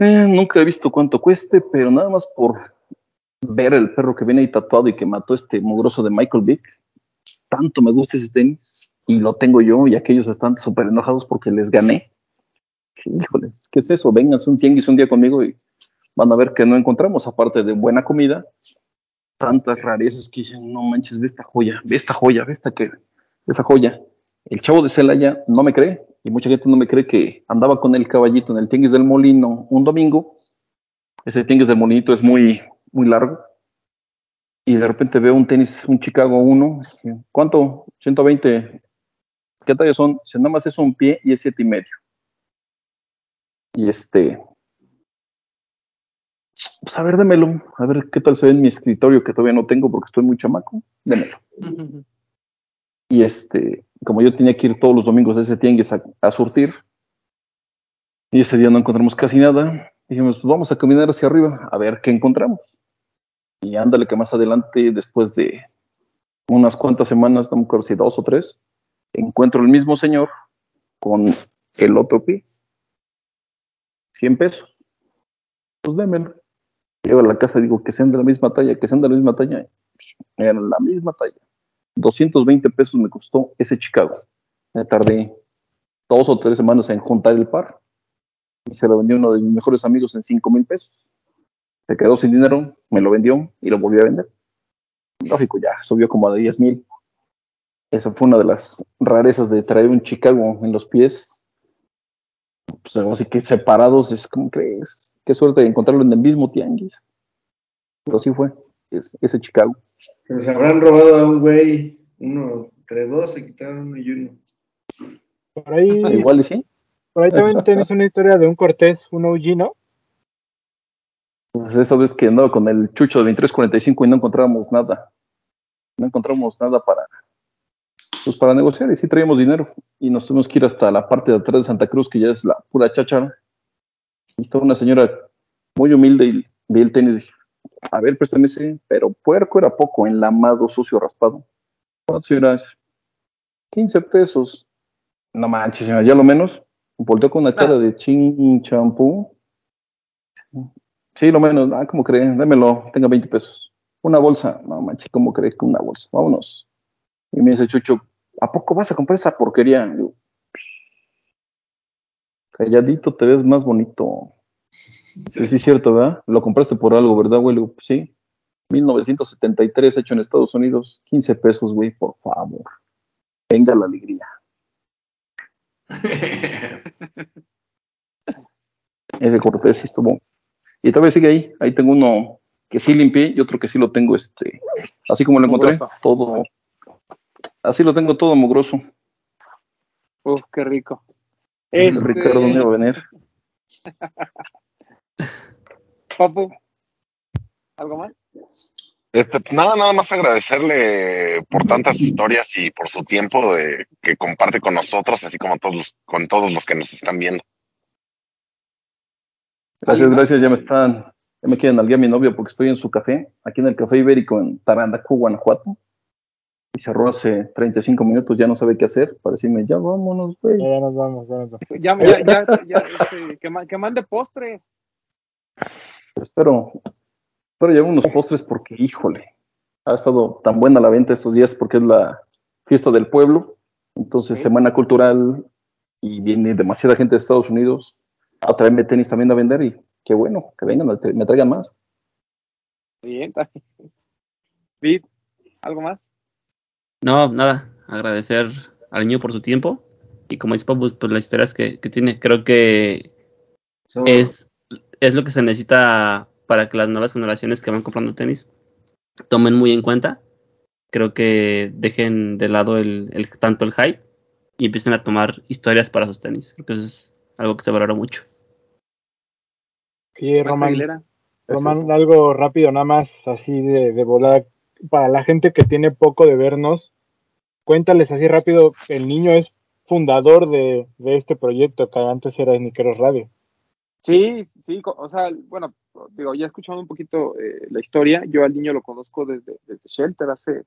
Eh, nunca he visto cuánto cueste, pero nada más por ver el perro que viene ahí tatuado y que mató este mugroso de Michael Vick, tanto me gusta ese tenis y lo tengo yo y aquellos están súper enojados porque les gané. Híjole, ¿qué es eso? Vénganse un tianguis un día conmigo y van a ver que no encontramos, aparte de buena comida, tantas rarezas que dicen, no manches, ve esta joya, ve esta joya, ve esta que, esa joya. El chavo de Celaya no me cree, y mucha gente no me cree que andaba con el caballito en el tianguis del molino un domingo. Ese tianguis del molinito es muy, muy largo. Y de repente veo un tenis, un Chicago 1. ¿Cuánto? 120. ¿Qué talla son? Si nada más es un pie y es siete y medio. Y este, pues a ver, démelo, a ver qué tal se ve en mi escritorio que todavía no tengo porque estoy muy chamaco, démelo. Y este, como yo tenía que ir todos los domingos a ese tianguis a, surtir, y ese día no encontramos casi nada, dijimos, pues vamos a caminar hacia arriba a ver qué encontramos. Y ándale que más adelante, después de unas cuantas semanas, no me acuerdo si dos o tres, encuentro el mismo señor con el otro pie. 100 pesos. Pues démelo. Llego a la casa y digo que sean de la misma talla, que sean de la misma talla. Eran la misma talla. 220 pesos me costó ese Chicago. Me tardé dos o tres semanas en juntar el par. Y se lo vendió uno de mis mejores amigos en 5 mil pesos. Se quedó sin dinero, me lo vendió y lo volvió a vender. Lógico, ya subió como a 10 mil. esa fue una de las rarezas de traer un Chicago en los pies. Pues así que separados, es como crees. Qué suerte encontrarlo en el mismo tianguis. Pero así fue, es, ese Chicago. Se les habrán robado a un güey, uno, entre dos, se quitaron uno y uno. Por ahí, Ah, igual y sí. por ahí también tienes una historia de un Cortés, un OG, ¿no? Pues esa vez que andaba con el chucho de 2345 y no encontrábamos nada. No encontramos nada para, pues para negociar y sí traíamos dinero. Y nos tuvimos que ir hasta la parte de atrás de Santa Cruz, que ya es la pura cháchara. Y estaba una señora muy humilde y vi el tenis y dije, a ver, préstame ese, pero puerco era poco, enlamado, sucio, raspado. ¿Cuánto señora? 15 pesos. No manches, ya lo menos. Volteó con una cara de ching champú. Sí, lo menos. Ah, ¿cómo cree? Démelo, tenga 20 pesos. Una bolsa. No manches, ¿cómo cree que una bolsa? Vámonos. Y me dice Chucho, ¿a poco vas a comprar esa porquería? Y yo, calladito te ves más bonito. Sí, sí, cierto, ¿verdad? Lo compraste por algo, ¿verdad, güey? Le digo, pues sí. 1973 hecho en Estados Unidos. 15 pesos, güey, por favor. Venga la alegría. Ese Cortés sí estuvo. Y todavía sigue ahí. Ahí tengo uno que sí limpié y otro que sí lo tengo, este, así como lo encontré, Mugroso. todo. Así lo tengo todo mugroso. Uf, qué rico. Este, Ricardo no iba a venir. Papu, ¿algo más? Este, nada, nada más agradecerle por tantas historias y por su tiempo de, que comparte con nosotros, así como todos los- con todos los que nos están viendo. Gracias, gracias. Ya me están, ya me quieren alguien mi novio porque estoy en su café, aquí en el Café Ibérico en Tarandacu, Guanajuato. Y cerró hace 35 minutos, ya no sabe qué hacer. Para decirme, ya vámonos, güey. Ya, ya nos vamos, ya nos vamos. Ya, ya, ya, ya, este, que, que mande postres. Espero, espero llevar unos postres porque, híjole, ha estado tan buena la venta estos días porque es la fiesta del pueblo. Entonces, Sí. semana cultural y viene demasiada gente de Estados Unidos a traerme tenis también a vender y qué bueno, que vengan, me traigan más. Bien. Vid, ¿algo más? No, nada, agradecer al niño por su tiempo y como dice Papu, pues las historias que, que tiene, creo que So, es, es lo que se necesita para que las nuevas generaciones que van comprando tenis tomen muy en cuenta. Creo que dejen de lado el, el- tanto el hype y empiecen a tomar historias para sus tenis. Creo que eso es algo que se valora mucho. Oye, Max Román, algo rápido, nada más así de, de volada. Para la gente que tiene poco de vernos, cuéntales así rápido, el niño es fundador de, de este proyecto que antes era Sniqueros Radio. Sí, sí, o sea, bueno, digo, ya he escuchado un poquito eh, la historia. Yo al niño lo conozco desde, desde Shelter hace,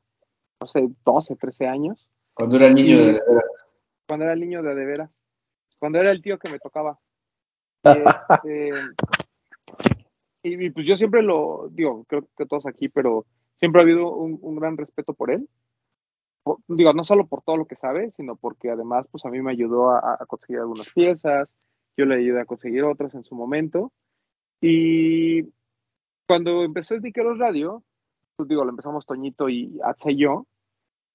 no sé, 12, 13 años, cuando era niño de, de veras. cuando era el niño de de veras, cuando era el tío que me tocaba. Y, este, y, y, pues yo siempre lo, digo, creo que todos aquí, pero siempre ha habido un, un gran respeto por él. Por- digo, no solo por todo lo que sabe, sino porque además, pues a mí me ayudó a, a conseguir algunas piezas, yo le ayudé a conseguir otras en su momento. Y cuando empezó Sniqueros Radio, pues digo, lo empezamos Toñito y Atza y yo,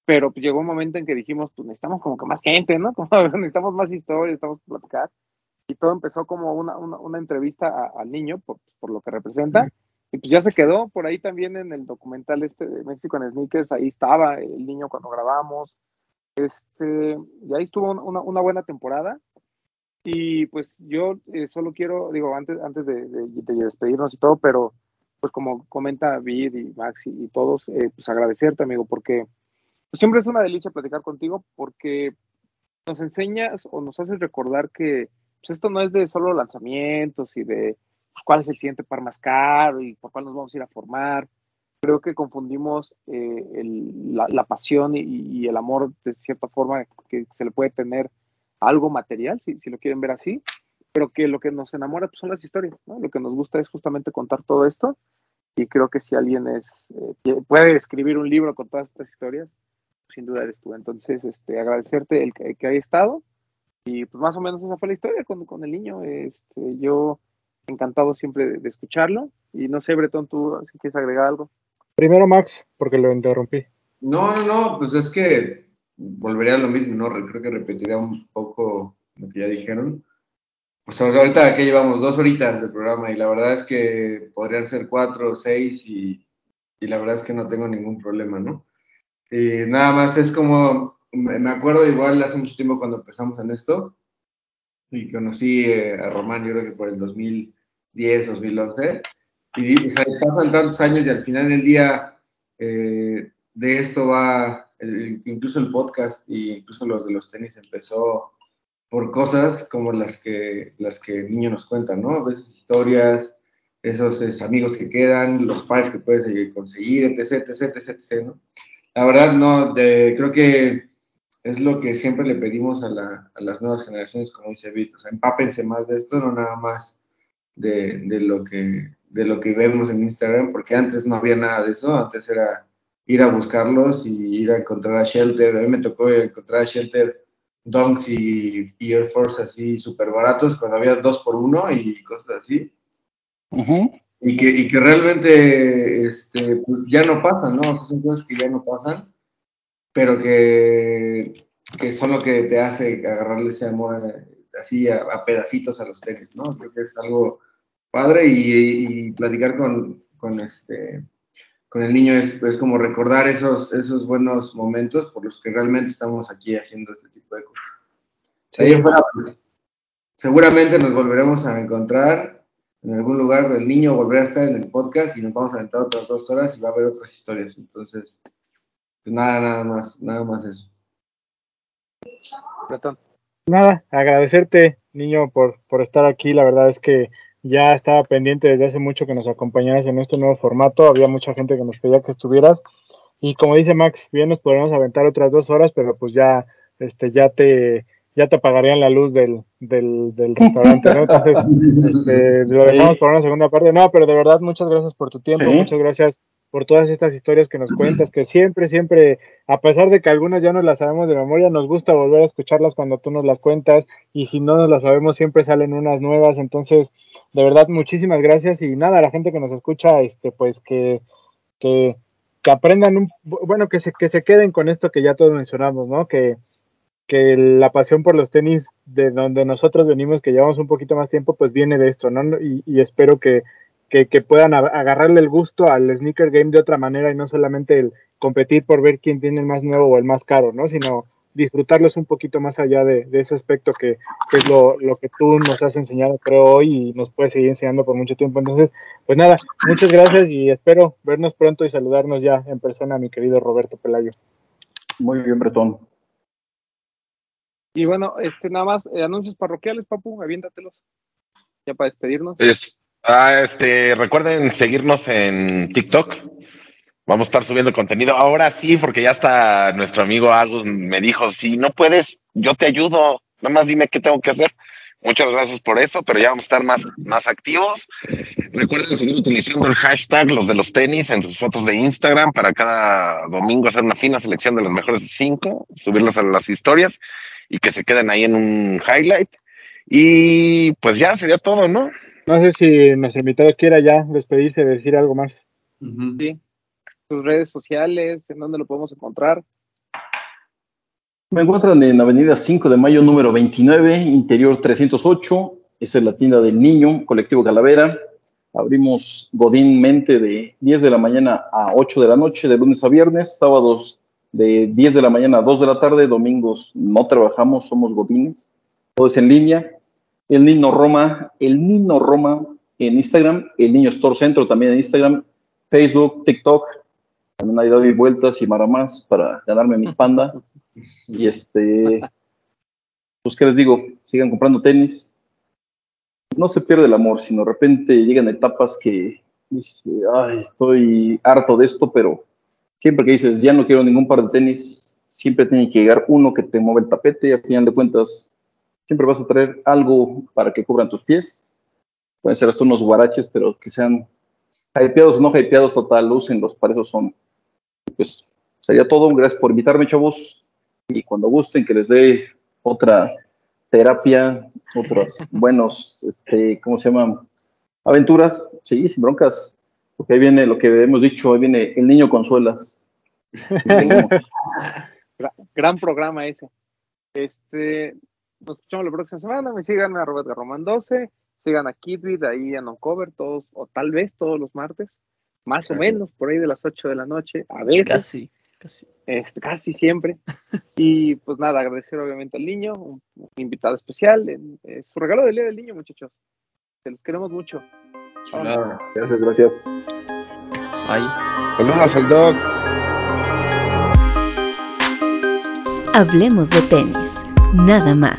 pero pues llegó un momento en que dijimos, pues necesitamos como que más gente, ¿no? Como necesitamos más historias, necesitamos platicar. Y todo empezó como una, una, una entrevista a- al niño, por, por lo que representa. Y pues ya se quedó por ahí también en el documental este de México en Sneakers, ahí estaba el niño cuando grabamos. Este, y ahí estuvo una, una buena temporada. Y pues yo eh, solo quiero, digo, antes, antes de, de- de despedirnos y todo, pero pues como comenta Vid y Max y, todos, eh, pues agradecerte, amigo, porque pues, siempre es una delicia platicar contigo, porque nos enseñas o nos haces recordar que pues, esto no es de solo lanzamientos y de pues, cuál es el siguiente par más caro y por cuál nos vamos a ir a formar. Creo que confundimos eh, el- la, la pasión y, el amor de cierta forma que se le puede tener algo material, si, si lo quieren ver así, pero que lo que nos enamora pues, son las historias, ¿no? Lo que nos gusta es justamente contar todo esto y creo que si alguien es eh, puede escribir un libro con todas estas historias, sin duda eres tú. Entonces, este, agradecerte el que, que haya estado y pues más o menos esa fue la historia con, con el niño. Este, yo encantado siempre de, de escucharlo y no sé, Bretón, tú si quieres agregar algo. Primero Max, porque lo interrumpí. No, no, no, pues es que volvería a lo mismo, ¿no? Re- Creo que repetiría un poco lo que ya dijeron. Pues ahorita aquí llevamos dos horitas de programa y la verdad es que podrían ser cuatro o seis y, y la verdad es que no tengo ningún problema, ¿no? Y nada más es como, me acuerdo igual hace mucho tiempo cuando empezamos en esto y conocí eh, a Román, yo creo que por el 2010, 2011, y, sea, pasan tantos años y al final del día eh, de esto va, incluso el podcast y incluso los de los tenis empezó por cosas como las que, las que el niño nos cuenta, ¿no? A veces historias, esos es, amigos que quedan, los pares que puedes eh, conseguir, etc, etc, etc, etc, ¿no? La verdad, no, creo que es lo que siempre le pedimos a las nuevas generaciones, como dice Vito, o sea, empápense más de esto, no nada más de, de lo que, de lo que vemos en Instagram, porque antes no había nada de eso, antes era ir a buscarlos y ir a encontrar a Shelter, a mí me tocó encontrar a Shelter Dunks y, y Air Force así súper baratos cuando había dos por uno y cosas así Ujú. y que, y que realmente este, pues, ya no pasan, ¿no? O sea, son cosas que ya no pasan, pero que, que son lo que te hace agarrarle ese amor eh, así a, a pedacitos a los tenis, ¿no? Creo que es algo padre y, y platicar con, con, este, con el niño es, es como recordar esos, esos buenos momentos por los que realmente estamos aquí haciendo este tipo de cosas. De ahí fuera, pues, seguramente nos volveremos a encontrar en algún lugar, el niño volverá a estar en el podcast y nos vamos a aventar otras dos horas y va a haber otras historias. Entonces, pues nada, nada más, nada más eso. Nada, agradecerte, niño, por, por estar aquí. La verdad es que ya estaba pendiente desde hace mucho que nos acompañaras en este nuevo formato. Había mucha gente que nos pedía que estuvieras. Y como dice Max, bien nos podremos aventar otras dos horas, pero pues ya, este, ya te, ya te apagarían la luz del, del, del restaurante, ¿no? Entonces, este, lo dejamos para una segunda parte. No, pero de verdad, muchas gracias por tu tiempo, Sí. muchas gracias por todas estas historias que nos cuentas, que siempre, siempre, a pesar de que algunas ya nos las sabemos de memoria, nos gusta volver a escucharlas cuando tú nos las cuentas y si no nos las sabemos siempre salen unas nuevas, entonces de verdad muchísimas gracias y nada, a la gente que nos escucha, este pues que, que, que aprendan, un, bueno, que se, que se queden con esto que ya todos mencionamos, ¿no? Que, que la pasión por los tenis de donde nosotros venimos, que llevamos un poquito más tiempo, pues viene de esto, ¿no? Y espero que, que, que, puedan agarrarle el gusto al sneaker game de otra manera y no solamente el competir por ver quién tiene el más nuevo o el más caro, ¿no? Sino disfrutarlos un poquito más allá de, de ese aspecto que, que es lo, lo, que tú nos has enseñado, creo, hoy y nos puedes seguir enseñando por mucho tiempo. Entonces, pues nada, muchas gracias y espero vernos pronto y saludarnos ya en persona, mi querido Roberto Pelayo. Muy bien, Bretón. Y bueno, este nada más, eh, anuncios parroquiales, papu, aviéntatelos. Ya para despedirnos. Es, ah, este, recuerden seguirnos en TikTok. Vamos a estar subiendo contenido. Ahora sí, porque ya está nuestro amigo Agus me dijo, si no puedes, yo te ayudo. Nada más dime qué tengo que hacer. Muchas gracias por eso, pero ya vamos a estar más, más activos. Recuerden seguir utilizando el hashtag los de los tenis en sus fotos de Instagram para cada domingo hacer una fina selección de los mejores cinco, subirlos a las historias y que se queden ahí en un highlight. Y pues ya sería todo, ¿no? No sé si nuestro invitado quiera ya despedirse, decir algo más. Uh -huh. Sí. Sus redes sociales, en dónde lo podemos encontrar. Me encuentran en Avenida 5 de Mayo, número 29, interior 308. Esa es la tienda del niño, colectivo Calavera. Abrimos godínmente de 10 de la mañana a 8 de la noche, de lunes a viernes, sábados de 10 de la mañana a 2 de la tarde, domingos no trabajamos, somos godines. Todo es en línea. El Niño Roma, el Niño Roma en Instagram, el Niño Store Centro también en Instagram, Facebook, TikTok. También ahí doy vueltas y para más para ganarme mis panda. Y este, pues qué les digo, sigan comprando tenis. No se pierde el amor, sino de repente llegan etapas que dice, ay, estoy harto de esto, pero siempre que dices, ya no quiero ningún par de tenis, siempre tiene que llegar uno que te mueve el tapete y a final de cuentas siempre vas a traer algo para que cubran tus pies. Pueden ser hasta unos guaraches, pero que sean hypeados o no hypeados, total, úsenlos, para eso son. Pues sería todo. Gracias por invitarme, chavos. Y cuando gusten, que les dé otra terapia, otros buenos, este, ¿cómo se llaman? Aventuras. Sí, sin broncas. Porque ahí viene lo que hemos dicho, ahí viene el niño consuelas. Gra- gran programa ese. Este, nos escuchamos la próxima semana. Me sigan a Robert Román 12. Sigan a Kidvid ahí en Uncover todos, o tal vez todos los martes. Más o menos, por ahí de las 8 de la noche. A veces. Casi, casi. este, casi siempre. Y pues nada, agradecer obviamente al niño, un, un invitado especial, en, eh, su regalo del Día del Niño, muchachos. Se los queremos mucho. Chulada. Gracias, gracias. Ay. Saludos al Doc. Hablemos de tenis, nada más.